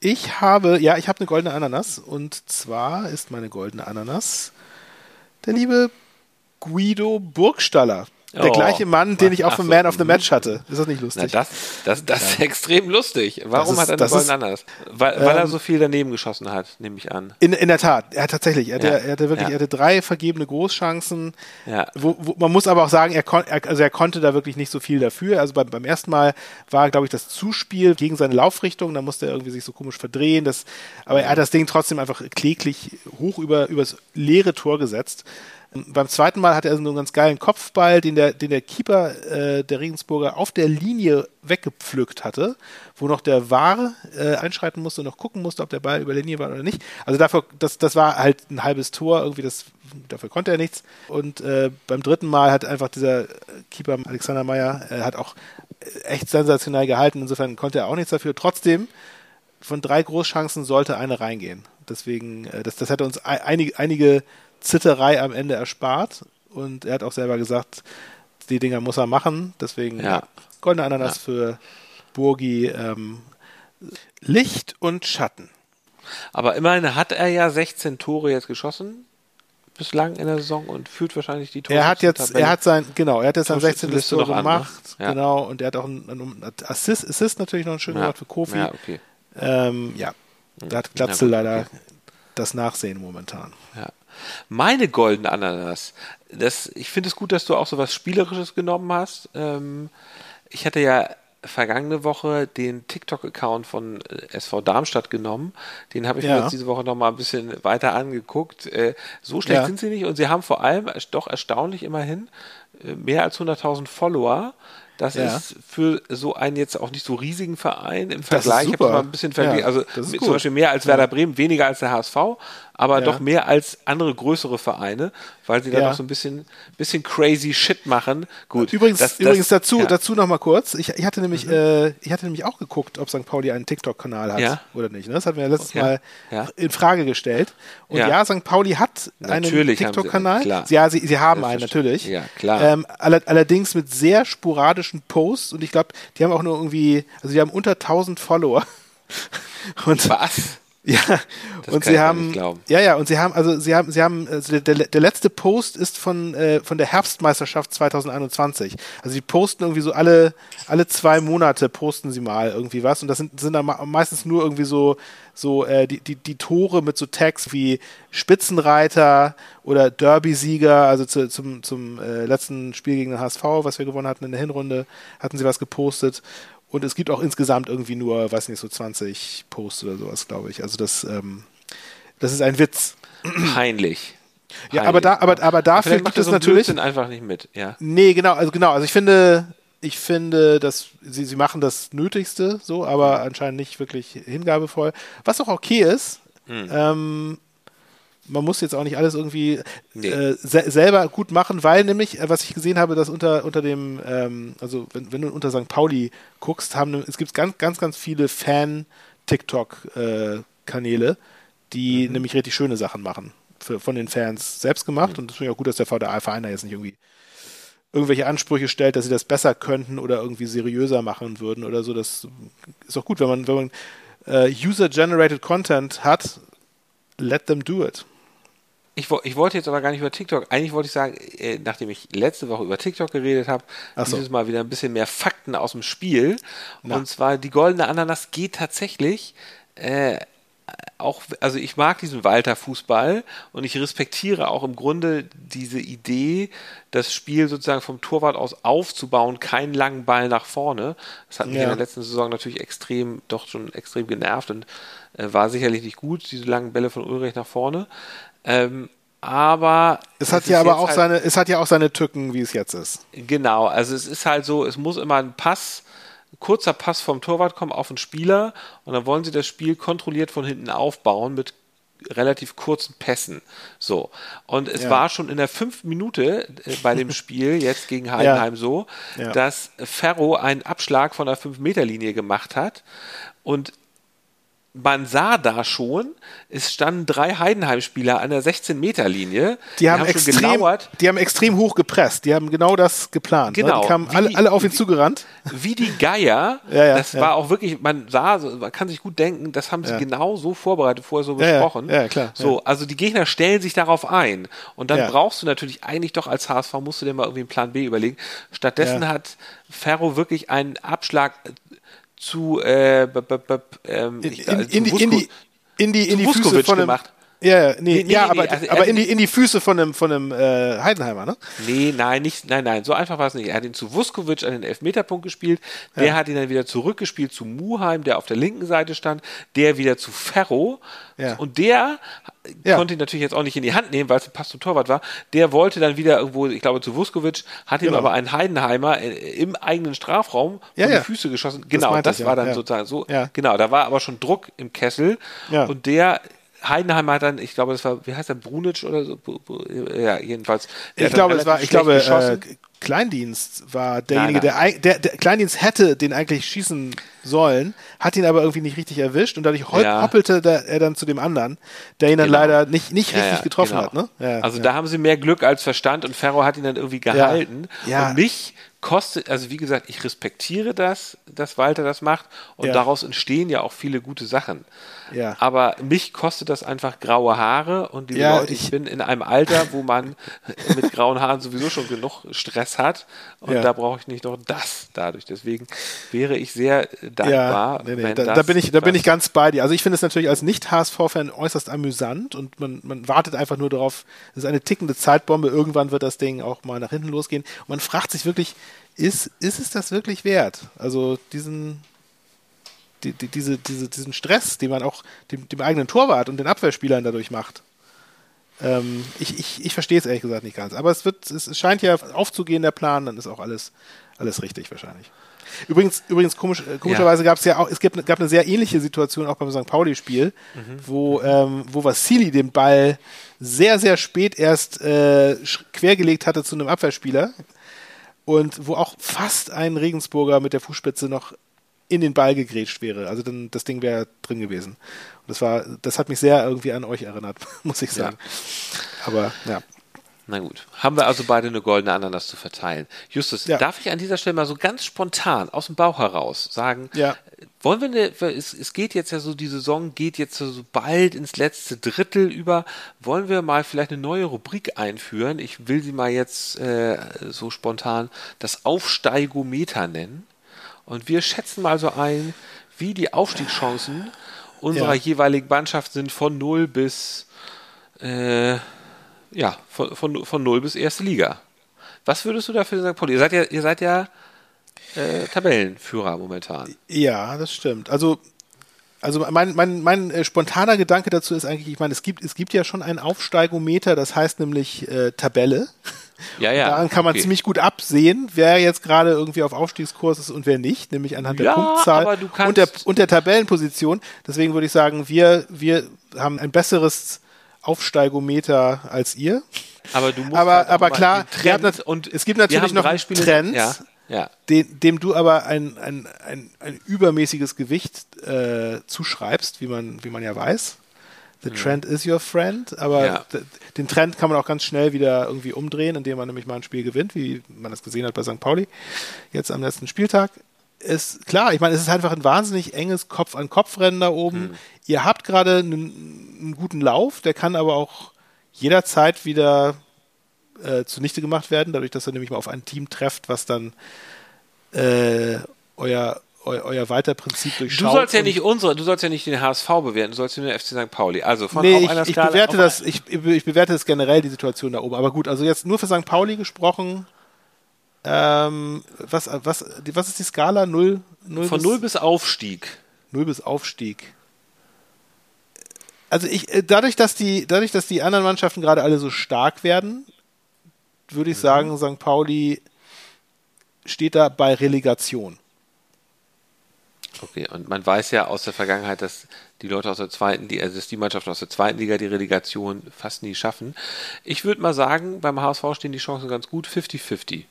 ich habe, ja, ich habe eine goldene Ananas und zwar ist meine goldene Ananas der liebe Guido Burgstaller. Der oh, gleiche Mann, den ich auch für Man of the Match hatte. Ist das nicht lustig? Na, das das, das ja. ist extrem lustig. Warum ist, hat er das Golden anders? Weil, weil ähm, er so viel daneben geschossen hat, nehme ich an. In, in der Tat, er hat tatsächlich, er, ja. hatte, er hatte wirklich, ja. er hatte drei vergebene Großchancen. Ja. Wo, wo, man muss aber auch sagen, er, kon, er, also er konnte da wirklich nicht so viel dafür. Also beim, beim ersten Mal war, glaube ich, das Zuspiel gegen seine Laufrichtung, da musste er irgendwie sich so komisch verdrehen. Das, aber er hat das Ding trotzdem einfach kläglich hoch über übers leere Tor gesetzt. Beim zweiten Mal hat er so einen ganz geilen Kopfball, den der, den der Keeper äh, der Regensburger auf der Linie weggepflückt hatte, wo noch der War äh, einschreiten musste und noch gucken musste, ob der Ball über der Linie war oder nicht. Also dafür, das, das war halt ein halbes Tor, irgendwie das, dafür konnte er nichts. Und äh, beim dritten Mal hat einfach dieser Keeper Alexander Meyer äh, hat auch echt sensationell gehalten. Insofern konnte er auch nichts dafür. Trotzdem, von drei Großchancen sollte eine reingehen. Deswegen, äh, das, das hätte uns einige, einige Zitterei am Ende erspart. Und er hat auch selber gesagt, die Dinger muss er machen. Deswegen ja. goldene Ananas ja. für Burgi. Ähm, Licht und Schatten. Aber immerhin hat er ja 16 Tore jetzt geschossen bislang in der Saison und führt wahrscheinlich die Tore. Er hat jetzt, er hat sein, genau, er hat jetzt sein 16. Tor gemacht, an, ne? ja. genau, und er hat auch einen, Assist, Assist natürlich noch ein schönes Wort für Kofi. Ja, okay. Ähm, ja, da hat Glatzel ja, leider. Das Nachsehen momentan. Ja. Meine goldene Ananas. Das, ich finde es gut, dass du auch so was Spielerisches genommen hast. Ähm, ich hatte ja vergangene Woche den TikTok-Account von äh, SV Darmstadt genommen. Den habe ich ja. mir jetzt diese Woche nochmal ein bisschen weiter angeguckt. Äh, so schlecht ja. sind sie nicht und sie haben vor allem doch erstaunlich immerhin äh, mehr als 100.000 Follower. Das ja. ist für so einen jetzt auch nicht so riesigen Verein im Vergleich. Ich habe mal ein bisschen verglichen. Ja, also zum Beispiel mehr als Werder Bremen, weniger als der HSV, aber ja. doch mehr als andere größere Vereine, weil sie da noch so ein bisschen, bisschen crazy Shit machen. Gut. Übrigens, das, das, übrigens dazu, ja. dazu noch mal kurz. Ich, ich hatte nämlich, mhm. äh, ich hatte nämlich auch geguckt, ob St. Pauli einen TikTok-Kanal hat oder nicht. Ne? Das hatten wir ja letztes Mal in Frage gestellt. Und ja, St. Pauli hat natürlich einen TikTok-Kanal. Ja, sie, sie haben einen natürlich. Ja, klar. Ähm, allerdings mit sehr sporadischen Posts und ich glaube, die haben auch nur irgendwie, also die haben unter 1000 Follower. Und Was? Ja, das und sie haben, ja, ja, und sie haben, also sie haben, sie haben, also der, der letzte Post ist von äh, von der Herbstmeisterschaft 2021. Also die posten irgendwie so alle alle zwei Monate posten sie mal irgendwie was und das sind sind dann meistens nur irgendwie so so äh, die, die die Tore mit so Tags wie Spitzenreiter oder Derby-Sieger. Also zu, zum zum äh, letzten Spiel gegen den HSV, was wir gewonnen hatten in der Hinrunde, hatten sie was gepostet und es gibt auch insgesamt irgendwie nur, weiß nicht, so 20 Posts oder sowas, glaube ich. Also das, ähm, das ist ein Witz. Peinlich. Ja, aber da, aber, aber dafür gibt es so natürlich. Blödsinn einfach nicht mit, ja. Nee, genau, also genau, also ich finde, ich finde, dass sie, sie machen das Nötigste so, aber anscheinend nicht wirklich hingabevoll. Was auch okay ist, mhm. ähm, man muss jetzt auch nicht alles irgendwie nee. äh, se selber gut machen, weil nämlich, äh, was ich gesehen habe, dass unter, unter dem, ähm, also wenn, wenn, du unter St. Pauli guckst, haben es gibt ganz, ganz, ganz viele Fan-TikTok-Kanäle, äh, die mhm. nämlich richtig schöne Sachen machen. Für, von den Fans selbst gemacht. Mhm. Und das finde ich auch gut, dass der VDA-Verein da jetzt nicht irgendwie irgendwelche Ansprüche stellt, dass sie das besser könnten oder irgendwie seriöser machen würden oder so. Das ist auch gut, wenn man, wenn man äh, User-Generated Content hat, let them do it. Ich, ich, wollte jetzt aber gar nicht über TikTok. Eigentlich wollte ich sagen, äh, nachdem ich letzte Woche über TikTok geredet habe, so. dieses Mal wieder ein bisschen mehr Fakten aus dem Spiel. Na. Und zwar die goldene Ananas geht tatsächlich äh, auch, also ich mag diesen Walter-Fußball und ich respektiere auch im Grunde diese Idee, das Spiel sozusagen vom Torwart aus aufzubauen, keinen langen Ball nach vorne. Das hat mich ja. in der letzten Saison natürlich extrem, doch schon extrem genervt und äh, war sicherlich nicht gut, diese langen Bälle von Ulrich nach vorne. Ähm, aber es hat ja aber auch halt, seine, es hat ja auch seine Tücken, wie es jetzt ist. Genau, also es ist halt so, es muss immer ein Pass kurzer Pass vom Torwart kommen auf den Spieler und dann wollen sie das Spiel kontrolliert von hinten aufbauen mit relativ kurzen Pässen. So. Und es ja. war schon in der fünften Minute äh, bei dem Spiel jetzt gegen Heidenheim ja. so, ja. dass Ferro einen Abschlag von der 5-Meter-Linie gemacht hat und man sah da schon, es standen drei Heidenheim-Spieler an der 16-Meter-Linie. Die, die, haben, extrem, die haben extrem hoch gepresst. Die haben genau das geplant. Ne? Genau. Die kamen alle, alle auf ihn wie, zugerannt. Wie die Geier. ja, ja, das ja. war auch wirklich, man sah, man kann sich gut denken, das haben sie genau so vorbereitet, vorher so besprochen. Ja, klar. So, also die Gegner stellen sich darauf ein. Und dann brauchst du natürlich eigentlich doch als HSV, musst du dir mal irgendwie einen Plan B überlegen. Stattdessen hat Ferro wirklich einen Abschlag zu, äh, b, b, b, ähm, in, in, in, die, in, die, in die, in die Füße von gemacht. Ja, nee, nee, nee ja, aber, also, aber in, die, in die Füße von einem, von einem äh, Heidenheimer, ne? Nee, nein, nicht, nein, nein, so einfach war es nicht. Er hat ihn zu Vuskovic an den Elfmeterpunkt gespielt, der ja. hat ihn dann wieder zurückgespielt zu Muheim, der auf der linken Seite stand, der wieder zu Ferro ja. und der ja. konnte ihn natürlich jetzt auch nicht in die Hand nehmen, weil es ein Pass zum Torwart war. Der wollte dann wieder irgendwo, ich glaube, zu Vuskovic, hat ihm genau. aber einen Heidenheimer äh, im eigenen Strafraum ja, die Füße geschossen. Genau, das, das war dann sozusagen so. Genau, da war aber schon Druck im Kessel und der Heidenheim hat dann, ich glaube, das war, wie heißt der, Brunic oder so? Ja, jedenfalls. Ich glaube, es war, ich glaube, äh, Kleindienst war derjenige, nein, nein. Der, der, der, Kleindienst hätte den eigentlich schießen sollen, hat ihn aber irgendwie nicht richtig erwischt und dadurch ja. hoppelte der, er dann zu dem anderen, der ihn dann genau. leider nicht, nicht richtig ja, getroffen genau. hat. Ne? also da haben sie mehr Glück als Verstand und Ferro hat ihn dann irgendwie gehalten. Und mich kostet, also wie gesagt, ich respektiere das, dass Walter das macht und ja. daraus entstehen ja auch viele gute Sachen. Ja. Aber mich kostet das einfach graue Haare und die ja, Leute, ich, ich, bin in einem Alter, wo man mit grauen Haaren sowieso schon genug Stress hat und ja. da brauche ich nicht noch das dadurch. Deswegen wäre ich sehr dankbar, nee, nee, wenn da, das da bin ich, da bin ich ganz bei dir. Also ich finde es natürlich als Nicht-HSV-Fan äußerst amüsant und man, man wartet einfach nur darauf, es ist eine tickende Zeitbombe, irgendwann wird das Ding auch mal nach hinten losgehen und man fragt sich wirklich, ist, ist es das wirklich wert? Also diesen, die, die, diese, diese, diesen Stress, den man auch dem, dem, eigenen Torwart und den Abwehrspielern dadurch macht. Ähm, ich, ich, ich verstehe es ehrlich gesagt nicht ganz. Aber es wird, es scheint ja aufzugehen, der Plan, dann ist auch alles, alles richtig wahrscheinlich. Übrigens, übrigens komisch, äh, komischerweise ja. gab es ja auch, es gab, gab eine sehr ähnliche Situation auch beim St. Pauli-Spiel, mhm. wo, ähm, wo Vassili den Ball sehr, sehr spät erst äh, quergelegt hatte zu einem Abwehrspieler und wo auch fast ein Regensburger mit der Fußspitze noch in den Ball gegrätscht wäre. Also dann das Ding wäre drin gewesen. Und das war, das hat mich sehr irgendwie an euch erinnert, muss ich sagen. Ja. Aber ja. Na gut. Haben wir also beide eine goldene Ananas zu verteilen. Justus, ja. darf ich an dieser Stelle mal so ganz spontan aus dem Bauch heraus sagen, ja. wollen wir eine, es, es geht jetzt ja so, die Saison geht jetzt so bald ins letzte Drittel über, wollen wir mal vielleicht eine neue Rubrik einführen? Ich will sie mal jetzt äh, so spontan das Aufsteigometer nennen. Und wir schätzen mal so ein, wie die Aufstiegschancen unserer ja. jeweiligen Mannschaft sind von 0 bis äh, ja, von, von, von 0 bis erste Liga. Was würdest du dafür sagen, Paul? Ihr seid ja, ihr seid ja äh, Tabellenführer momentan. Ja, das stimmt. Also, also mein, mein, mein äh, spontaner Gedanke dazu ist eigentlich, ich meine, es gibt, es gibt ja schon ein Aufsteigometer, das heißt nämlich äh, Tabelle. Ja, ja. Daran kann man okay. ziemlich gut absehen, wer jetzt gerade irgendwie auf Aufstiegskurs ist und wer nicht, nämlich anhand der ja, Punktzahl und der, und der Tabellenposition. Deswegen würde ich sagen, wir, wir haben ein besseres Aufsteigometer als ihr. Aber du musst aber, halt aber klar, Trend und es gibt natürlich noch Trends, ja, ja. Den, dem du aber ein, ein, ein, ein übermäßiges Gewicht äh, zuschreibst, wie man, wie man ja weiß. The trend is your friend, aber ja. den Trend kann man auch ganz schnell wieder irgendwie umdrehen, indem man nämlich mal ein Spiel gewinnt, wie man das gesehen hat bei St. Pauli jetzt am letzten Spieltag ist klar, ich meine, es ist einfach ein wahnsinnig enges Kopf-an-Kopf-Rennen da oben. Mhm. Ihr habt gerade einen, einen, guten Lauf, der kann aber auch jederzeit wieder äh, zunichte gemacht werden, dadurch, dass ihr nämlich mal auf ein Team trefft, was dann äh, euer, eu, euer Weiterprinzip durchschaut. Du sollst ja nicht unsere, du sollst ja nicht den HSV bewerten, du sollst nur den FC St. Pauli. Also von nee, ich, ich bewerte das, ich, ich bewerte das generell die Situation da oben. Aber gut, also jetzt nur für St. Pauli gesprochen. Ähm, was, was, was ist die Skala? Null, null Von bis, null bis Aufstieg. Null bis Aufstieg. Also ich, äh, dadurch, dass die, dadurch, dass die anderen Mannschaften gerade alle so stark werden, würde ich mhm. sagen, St. Pauli steht da bei Relegation. Okay, und man weiß ja aus der Vergangenheit, dass die Leute aus der zweiten Liga, also dass die Mannschaften aus der zweiten Liga die Relegation fast nie schaffen. Ich würde mal sagen, beim HSV stehen die Chancen ganz gut, 50-50.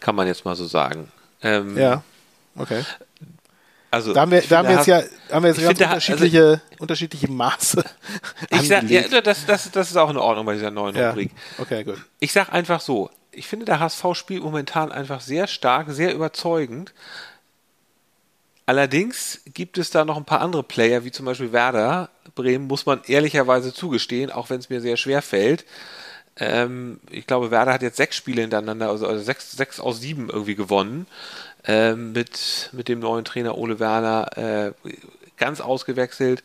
Kann man jetzt mal so sagen. Ähm, ja, okay. Also, da haben wir, da haben wir jetzt ja haben wir jetzt ganz finde, unterschiedliche, also, unterschiedliche Maße. Ich sag, ja, das, das, das ist auch in Ordnung bei dieser neuen ja. Rubrik. Okay, gut. Ich sag einfach so, ich finde, der HSV spielt momentan einfach sehr stark, sehr überzeugend. Allerdings gibt es da noch ein paar andere Player, wie zum Beispiel Werder Bremen, muss man ehrlicherweise zugestehen, auch wenn es mir sehr schwer fällt. Ähm, ich glaube, Werder hat jetzt sechs Spiele hintereinander, also, also sechs, sechs aus sieben irgendwie gewonnen. Ähm, mit, mit dem neuen Trainer Ole Werner äh, ganz ausgewechselt,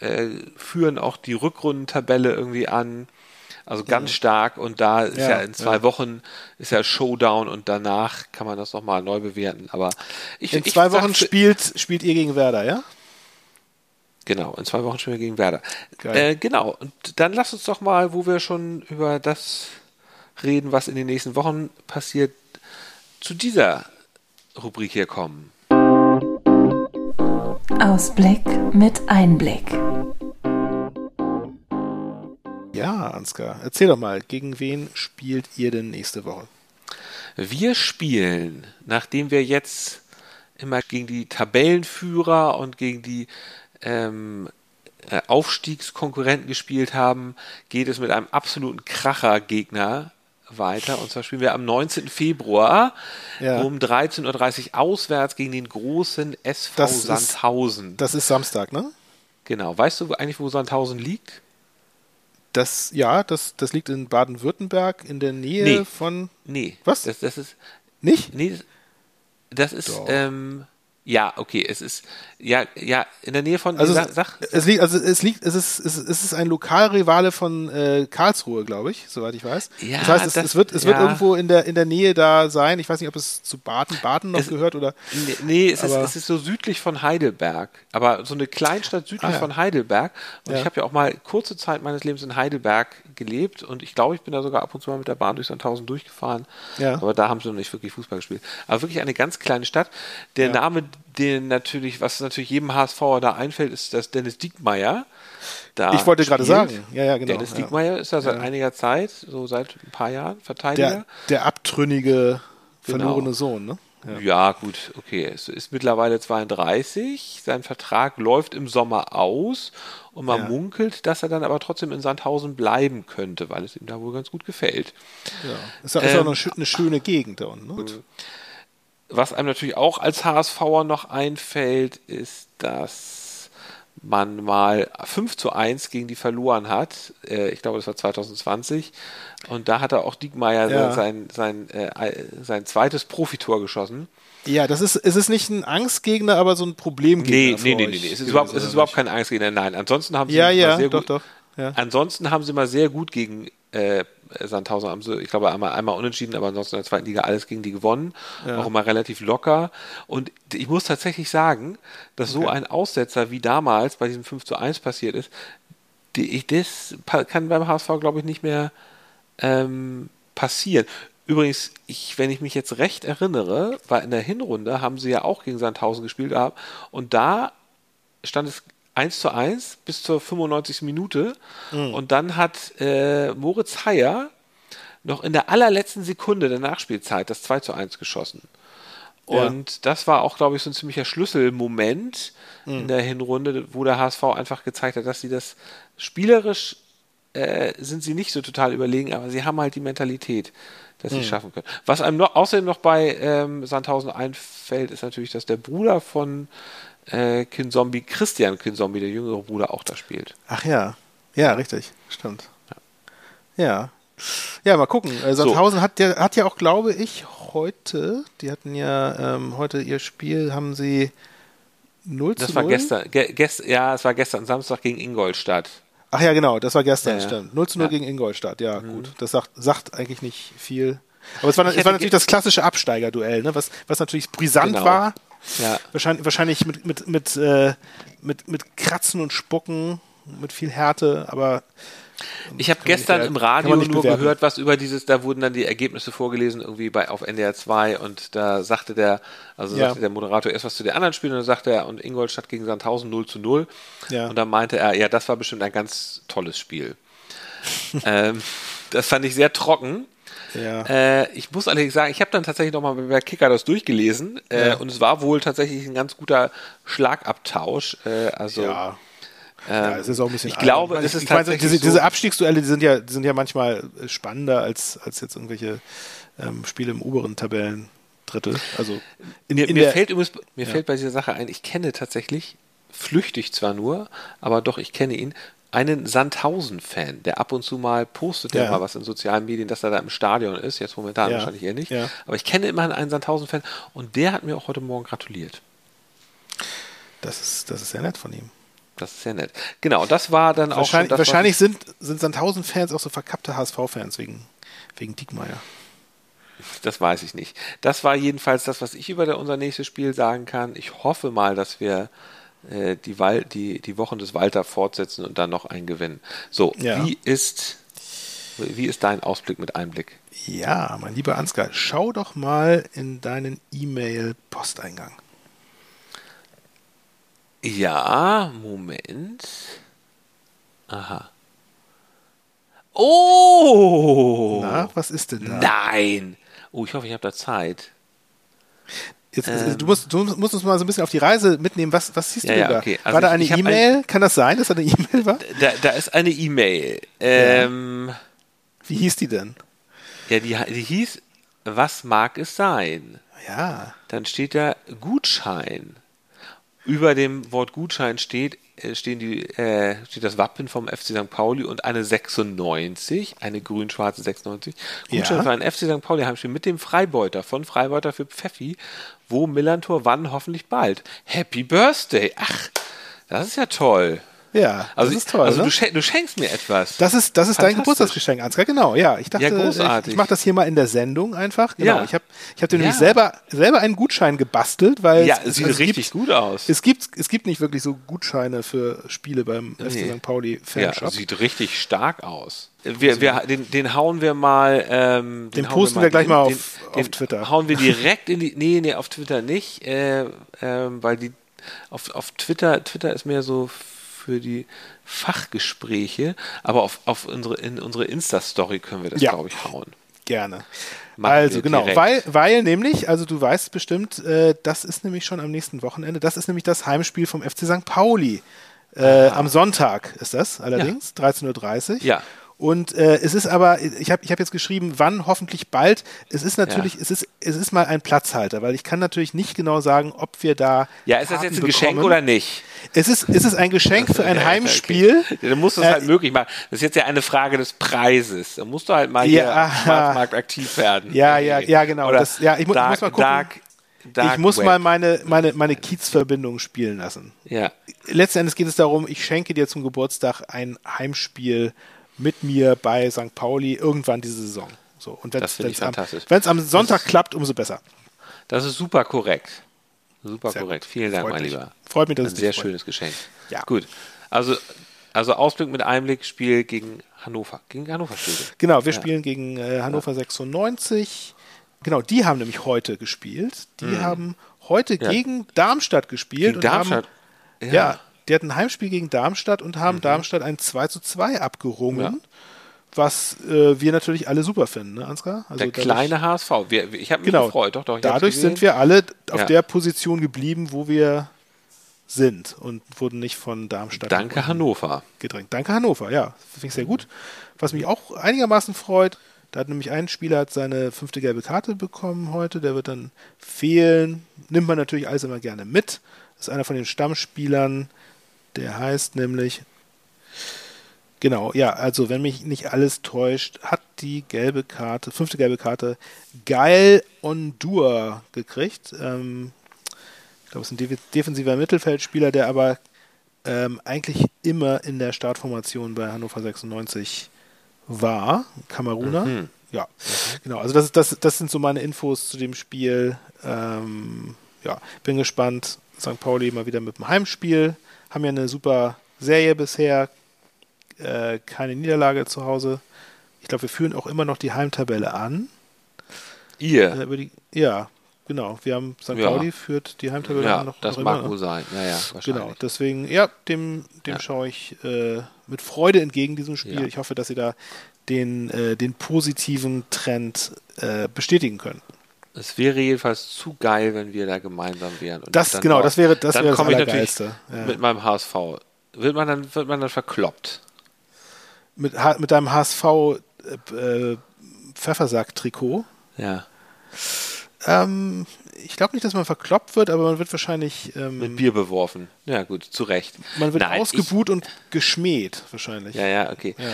äh, führen auch die Rückrundentabelle irgendwie an. Also ganz stark und da ist ja, ja in zwei ja. Wochen ist ja Showdown und danach kann man das nochmal neu bewerten. Aber ich, in zwei ich Wochen sag, spielt, spielt ihr gegen Werder, ja? Genau, in zwei Wochen spielen wir gegen Werder. Äh, genau, und dann lass uns doch mal, wo wir schon über das reden, was in den nächsten Wochen passiert, zu dieser Rubrik hier kommen. Ausblick mit Einblick. Ja, Ansgar, erzähl doch mal, gegen wen spielt ihr denn nächste Woche? Wir spielen, nachdem wir jetzt immer gegen die Tabellenführer und gegen die ähm, äh, Aufstiegskonkurrenten gespielt haben, geht es mit einem absoluten Kracher-Gegner weiter. Und zwar spielen wir am 19. Februar ja. um 13.30 Uhr auswärts gegen den großen SV das Sandhausen. Ist, das ist Samstag, ne? Genau. Weißt du eigentlich, wo Sandhausen liegt? Das, ja, das, das liegt in Baden-Württemberg in der Nähe nee. von. Nee. Was? Das, das ist. Nicht? Nee, das ist. Ähm, ja, okay, es ist ja ja in der Nähe von also sag, sag, es liegt also es liegt es ist es ist ein Lokalrivale von äh, Karlsruhe, glaube ich, soweit ich weiß. Ja, das heißt, es, das, es wird es ja. wird irgendwo in der in der Nähe da sein. Ich weiß nicht, ob es zu Baden Baden noch es, gehört oder Nee, nee es, ist, es ist so südlich von Heidelberg, aber so eine Kleinstadt südlich ah, ja. von Heidelberg und ich habe ja auch mal kurze Zeit meines Lebens in Heidelberg gelebt und ich glaube, ich bin da sogar ab und zu mal mit der Bahn durch Sandhausen durchgefahren. Ja. Aber da haben sie noch nicht wirklich Fußball gespielt. Aber wirklich eine ganz kleine Stadt. Der Name den natürlich, was natürlich jedem HSVer da einfällt, ist das Dennis Diekmeyer. Da ich wollte gerade sagen, ja, ja, genau. Dennis ja. Diekmeyer ist ja seit ja. einiger Zeit, so seit ein paar Jahren, Verteidiger. Der, der abtrünnige, genau. verlorene Sohn, ne? Ja. ja. gut, okay. Es ist mittlerweile 32. Sein Vertrag läuft im Sommer aus und man ja. munkelt, dass er dann aber trotzdem in Sandhausen bleiben könnte, weil es ihm da wohl ganz gut gefällt. Ja. Ist, ist ähm, auch eine schöne Gegend da unten. Ne? Gut. Was einem natürlich auch als HSVer noch einfällt, ist, dass man mal 5 zu 1 gegen die verloren hat. Äh, ich glaube, das war 2020. Und da hat er auch Diekmeyer ja. sein, sein, äh, sein zweites Profitor geschossen. Ja, das ist, es ist nicht ein Angstgegner, aber so ein Problemgegner. Nee, nee, nee, nee, nee. Es ist, überhaupt, es ist überhaupt kein Angstgegner. Nein, ansonsten haben sie ja, ja, sehr doch, gut, doch. Ja. Ansonsten haben sie mal sehr gut gegen äh, Sandhausen haben sie, ich glaube, einmal, einmal unentschieden, aber ansonsten in der zweiten Liga alles gegen die gewonnen. Ja. Auch immer relativ locker. Und ich muss tatsächlich sagen, dass okay. so ein Aussetzer wie damals bei diesem 5 zu 1 passiert ist, die, ich, das kann beim HSV, glaube ich, nicht mehr ähm, passieren. Übrigens, ich, wenn ich mich jetzt recht erinnere, war in der Hinrunde, haben sie ja auch gegen Sandhausen gespielt und da stand es 1 zu 1 bis zur 95. Minute. Mhm. Und dann hat äh, Moritz Heyer noch in der allerletzten Sekunde der Nachspielzeit das 2 zu 1 geschossen. Und ja. das war auch, glaube ich, so ein ziemlicher Schlüsselmoment mhm. in der Hinrunde, wo der HSV einfach gezeigt hat, dass sie das spielerisch äh, sind sie nicht so total überlegen, aber sie haben halt die Mentalität, dass sie es mhm. schaffen können. Was einem noch, außerdem noch bei ähm, Sandhausen einfällt, ist natürlich, dass der Bruder von äh, Kinzombie, Christian Kinzombie, der jüngere Bruder, auch da spielt. Ach ja, ja, richtig, stimmt. Ja. Ja. Ja, mal gucken. Äh, Sandhausen so. hat, ja, hat ja auch, glaube ich, heute, die hatten ja ähm, heute ihr Spiel, haben sie 0 das zu 0? Das war gestern, ge gest, ja, es war gestern Samstag gegen Ingolstadt. Ach ja, genau, das war gestern, ja, stimmt. 0 zu 0 ja. gegen Ingolstadt, ja, mhm. gut. Das sagt, sagt eigentlich nicht viel. Aber es war, es war natürlich das klassische Absteigerduell, ne? was, was natürlich brisant genau. war. Ja. Wahrscheinlich, wahrscheinlich mit, mit, mit, äh, mit, mit Kratzen und Spucken, mit viel Härte, aber ich habe gestern im Radio nur bewerten. gehört, was über dieses, da wurden dann die Ergebnisse vorgelesen, irgendwie bei auf NDR 2 und da sagte der, also ja. sagte der Moderator erst was zu den anderen Spielen und dann sagte er, und Ingolstadt gegen Sandhausen 0 zu 0. Ja. Und dann meinte er, ja, das war bestimmt ein ganz tolles Spiel. ähm, das fand ich sehr trocken. Ja. Äh, ich muss allerdings sagen, ich habe dann tatsächlich nochmal bei Kicker das durchgelesen äh, ja. und es war wohl tatsächlich ein ganz guter Schlagabtausch. Äh, also ja. Ja, es ist auch ein bisschen. Ich glaube, es ist ich tatsächlich meine, diese, diese Abstiegsduelle, die sind ja, die sind ja manchmal spannender als, als jetzt irgendwelche ähm, Spiele im oberen Tabellendrittel. Also in, mir, in mir fällt übrigens, mir ja. fällt bei dieser Sache ein, ich kenne tatsächlich flüchtig zwar nur, aber doch ich kenne ihn einen Sandhausen-Fan, der ab und zu mal postet ja. mal was in sozialen Medien, dass er da im Stadion ist. Jetzt momentan ja. wahrscheinlich eher nicht. Ja. Aber ich kenne immerhin einen Sandhausen-Fan und der hat mir auch heute Morgen gratuliert. Das ist, das ist sehr nett von ihm. Das ist ja nett. Genau, das war dann auch schon das, Wahrscheinlich sind, sind Sandhausen-Fans auch so verkappte HSV-Fans wegen, wegen Diekmeyer. Das weiß ich nicht. Das war jedenfalls das, was ich über unser nächstes Spiel sagen kann. Ich hoffe mal, dass wir die, Wal die, die Wochen des Walter fortsetzen und dann noch einen gewinnen. So, ja. wie ist wie ist dein Ausblick mit Einblick? Ja, mein lieber Ansgar, schau doch mal in deinen E-Mail-Posteingang. Ja, Moment. Aha. Oh! Na, was ist denn da? Nein! Oh, ich hoffe, ich habe da Zeit. Jetzt, ähm, du, musst, du musst uns mal so ein bisschen auf die Reise mitnehmen. Was, was siehst ja, du ja, da? Okay. Also war da eine E-Mail? Ein, Kann das sein, dass da eine E-Mail war? Da, da ist eine E-Mail. Ähm, ja. Wie hieß die denn? Ja, die, die hieß, was mag es sein? Ja. Dann steht da Gutschein über dem Wort Gutschein steht, stehen die, äh, steht das Wappen vom FC St. Pauli und eine 96, eine grün-schwarze 96. Gutschein ja. für ein FC St. Pauli Heimspiel mit dem Freibeuter von Freibeuter für Pfeffi, wo Millantor wann hoffentlich bald. Happy Birthday! Ach, das ist ja toll. Ja, also das ist toll. Also ne? du, schen du, schenkst mir etwas. Das ist, das ist dein Geburtstagsgeschenk, Ansgar, genau. Ja, ich dachte, ja, großartig. ich, ich mache das hier mal in der Sendung einfach. Genau. Ja. Ich habe ich hab dir ja. nämlich selber, selber einen Gutschein gebastelt, weil ja, es, sieht also richtig gibt, gut aus. Es gibt, es gibt nicht wirklich so Gutscheine für Spiele beim nee. FC St. Pauli Fanshop. Ja, sieht richtig stark aus. Wir, wir, den, den hauen wir mal. Ähm, den, den posten wir, wir gleich den, mal auf, den, auf Twitter. Hauen wir direkt in die. Nee, nee, auf Twitter nicht, äh, äh, weil die auf, auf Twitter, Twitter ist mehr so für die Fachgespräche, aber auf, auf unsere, in unsere Insta-Story können wir das, ja. glaube ich, hauen. Gerne. Machen also genau, weil, weil nämlich, also du weißt bestimmt, äh, das ist nämlich schon am nächsten Wochenende, das ist nämlich das Heimspiel vom FC St. Pauli. Äh, am Sonntag ist das allerdings, ja. 13.30 Uhr. Ja. Und äh, es ist aber, ich habe ich hab jetzt geschrieben, wann hoffentlich bald. Es ist natürlich, ja. es ist, es ist mal ein Platzhalter, weil ich kann natürlich nicht genau sagen, ob wir da. Ja, ist das jetzt ein bekommen. Geschenk oder nicht? Es ist, ist es ein Geschenk für ein ja, Heimspiel. Okay. Dann musst du es äh, halt möglich machen. Das ist jetzt ja eine Frage des Preises. Da musst du halt mal ja, hier am Markt aktiv werden. Ja, ja, ja, genau. Oder das, ja, ich, mu dark, ich muss mal gucken. Dark, Dark ich muss Web. mal meine, meine, meine Kiezverbindung spielen lassen. Ja. Letzten Endes geht es darum, ich schenke dir zum Geburtstag ein Heimspiel mit mir bei St. Pauli irgendwann diese Saison. So, und wenn es am, am Sonntag klappt, umso besser. Das ist super korrekt. Super sehr korrekt. Gut. Vielen Dank, Freut mein mich. Lieber. Freut mich, dass Ein es sehr freut. schönes Geschenk. Ja. Gut. Also, also Ausblick mit Einblick, Spiel gegen Hannover. Gegen Hannover spielt Genau, wir ja. spielen gegen äh, Hannover ja. 96. Genau, die haben nämlich heute gespielt. Die mhm. haben heute ja. gegen Darmstadt gespielt. Gegen Darmstadt? Haben, ja. Die hatten ein Heimspiel gegen Darmstadt und haben mhm. Darmstadt ein 2 zu 2 abgerungen. Ja. Was äh, wir natürlich alle super finden, ne, Ansgar? Also der kleine HSV. Wir, ich habe mich genau, gefreut. Doch, doch, dadurch sind wir alle auf ja. der Position geblieben, wo wir sind und wurden nicht von Darmstadt. Danke Hannover. Gedrängt. Danke Hannover, ja. Finde ich sehr gut. Was mich auch einigermaßen freut, da hat nämlich ein Spieler hat seine fünfte gelbe Karte bekommen heute, der wird dann fehlen. Nimmt man natürlich alles immer gerne mit. Das ist einer von den Stammspielern, der heißt nämlich Genau, ja, also wenn mich nicht alles täuscht, hat die gelbe Karte, fünfte gelbe Karte, Geil Ondur gekriegt. Ähm, ich glaube, es ist ein defensiver Mittelfeldspieler, der aber ähm, eigentlich immer in der Startformation bei Hannover 96 war. Kameruner. Mhm. Ja, genau. Also das, das, das sind so meine Infos zu dem Spiel. Ähm, ja, bin gespannt. St. Pauli mal wieder mit dem Heimspiel. Haben ja eine super Serie bisher äh, keine Niederlage zu Hause. Ich glaube, wir führen auch immer noch die Heimtabelle an. Ihr? Äh, die, ja, genau. Wir haben St. Ja. Pauli führt die Heimtabelle ja, an noch. Das noch mag wohl sein. Ja, ja, genau. Deswegen, ja, dem, dem ja. schaue ich äh, mit Freude entgegen diesem Spiel. Ja. Ich hoffe, dass sie da den, äh, den positiven Trend äh, bestätigen können. Es wäre jedenfalls zu geil, wenn wir da gemeinsam wären. Und das genau, das wäre das dann wäre das Allergeilste. Ja. Mit meinem HSV wird man dann wird man dann verkloppt mit, mit deinem HSV äh, Pfeffersack-Trikot. Ja. Ähm, ich glaube nicht, dass man verkloppt wird, aber man wird wahrscheinlich. Ähm, mit Bier beworfen. Ja, gut, zu Recht. Man wird Nein, ausgebuht ich, und geschmäht, wahrscheinlich. Ja, ja, okay. Ja.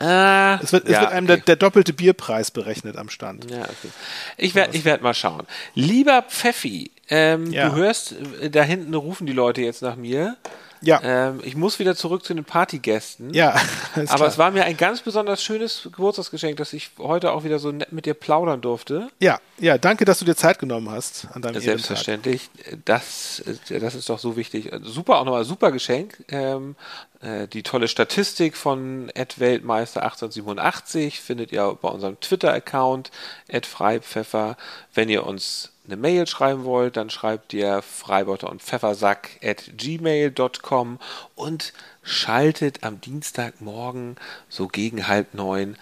Äh, es wird, es ja, wird einem okay. der, der, doppelte Bierpreis berechnet am Stand. Ja, okay. Ich werde ich werd mal schauen. Lieber Pfeffi, ähm, ja. du hörst, äh, da hinten rufen die Leute jetzt nach mir. Ja. Ähm, ich muss wieder zurück zu den Partygästen. Ja. Aber klar. es war mir ein ganz besonders schönes Geburtstagsgeschenk, dass ich heute auch wieder so nett mit dir plaudern durfte. Ja, ja, danke, dass du dir Zeit genommen hast an deinem Selbstverständlich. Das, das ist doch so wichtig. Super, auch nochmal super Geschenk. Ähm, äh, die tolle Statistik von Weltmeister 1887 findet ihr bei unserem Twitter-Account Freipfeffer. Wenn ihr uns eine Mail schreiben wollt, dann schreibt ihr Freibeuter und Pfeffersack at gmail.com und schaltet am Dienstagmorgen so gegen halb neun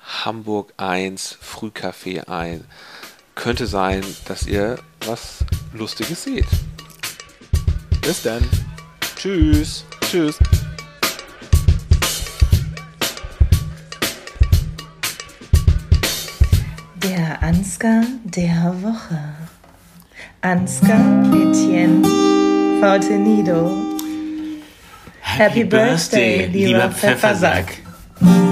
Hamburg 1 Frühcafé ein. Könnte sein, dass ihr was Lustiges seht. Bis dann. Tschüss. Tschüss. Der Ansgar der Woche. Ansgar Etienne Fortenido. Happy, Happy Birthday, lieber Pfeffersack. Pfeffersack.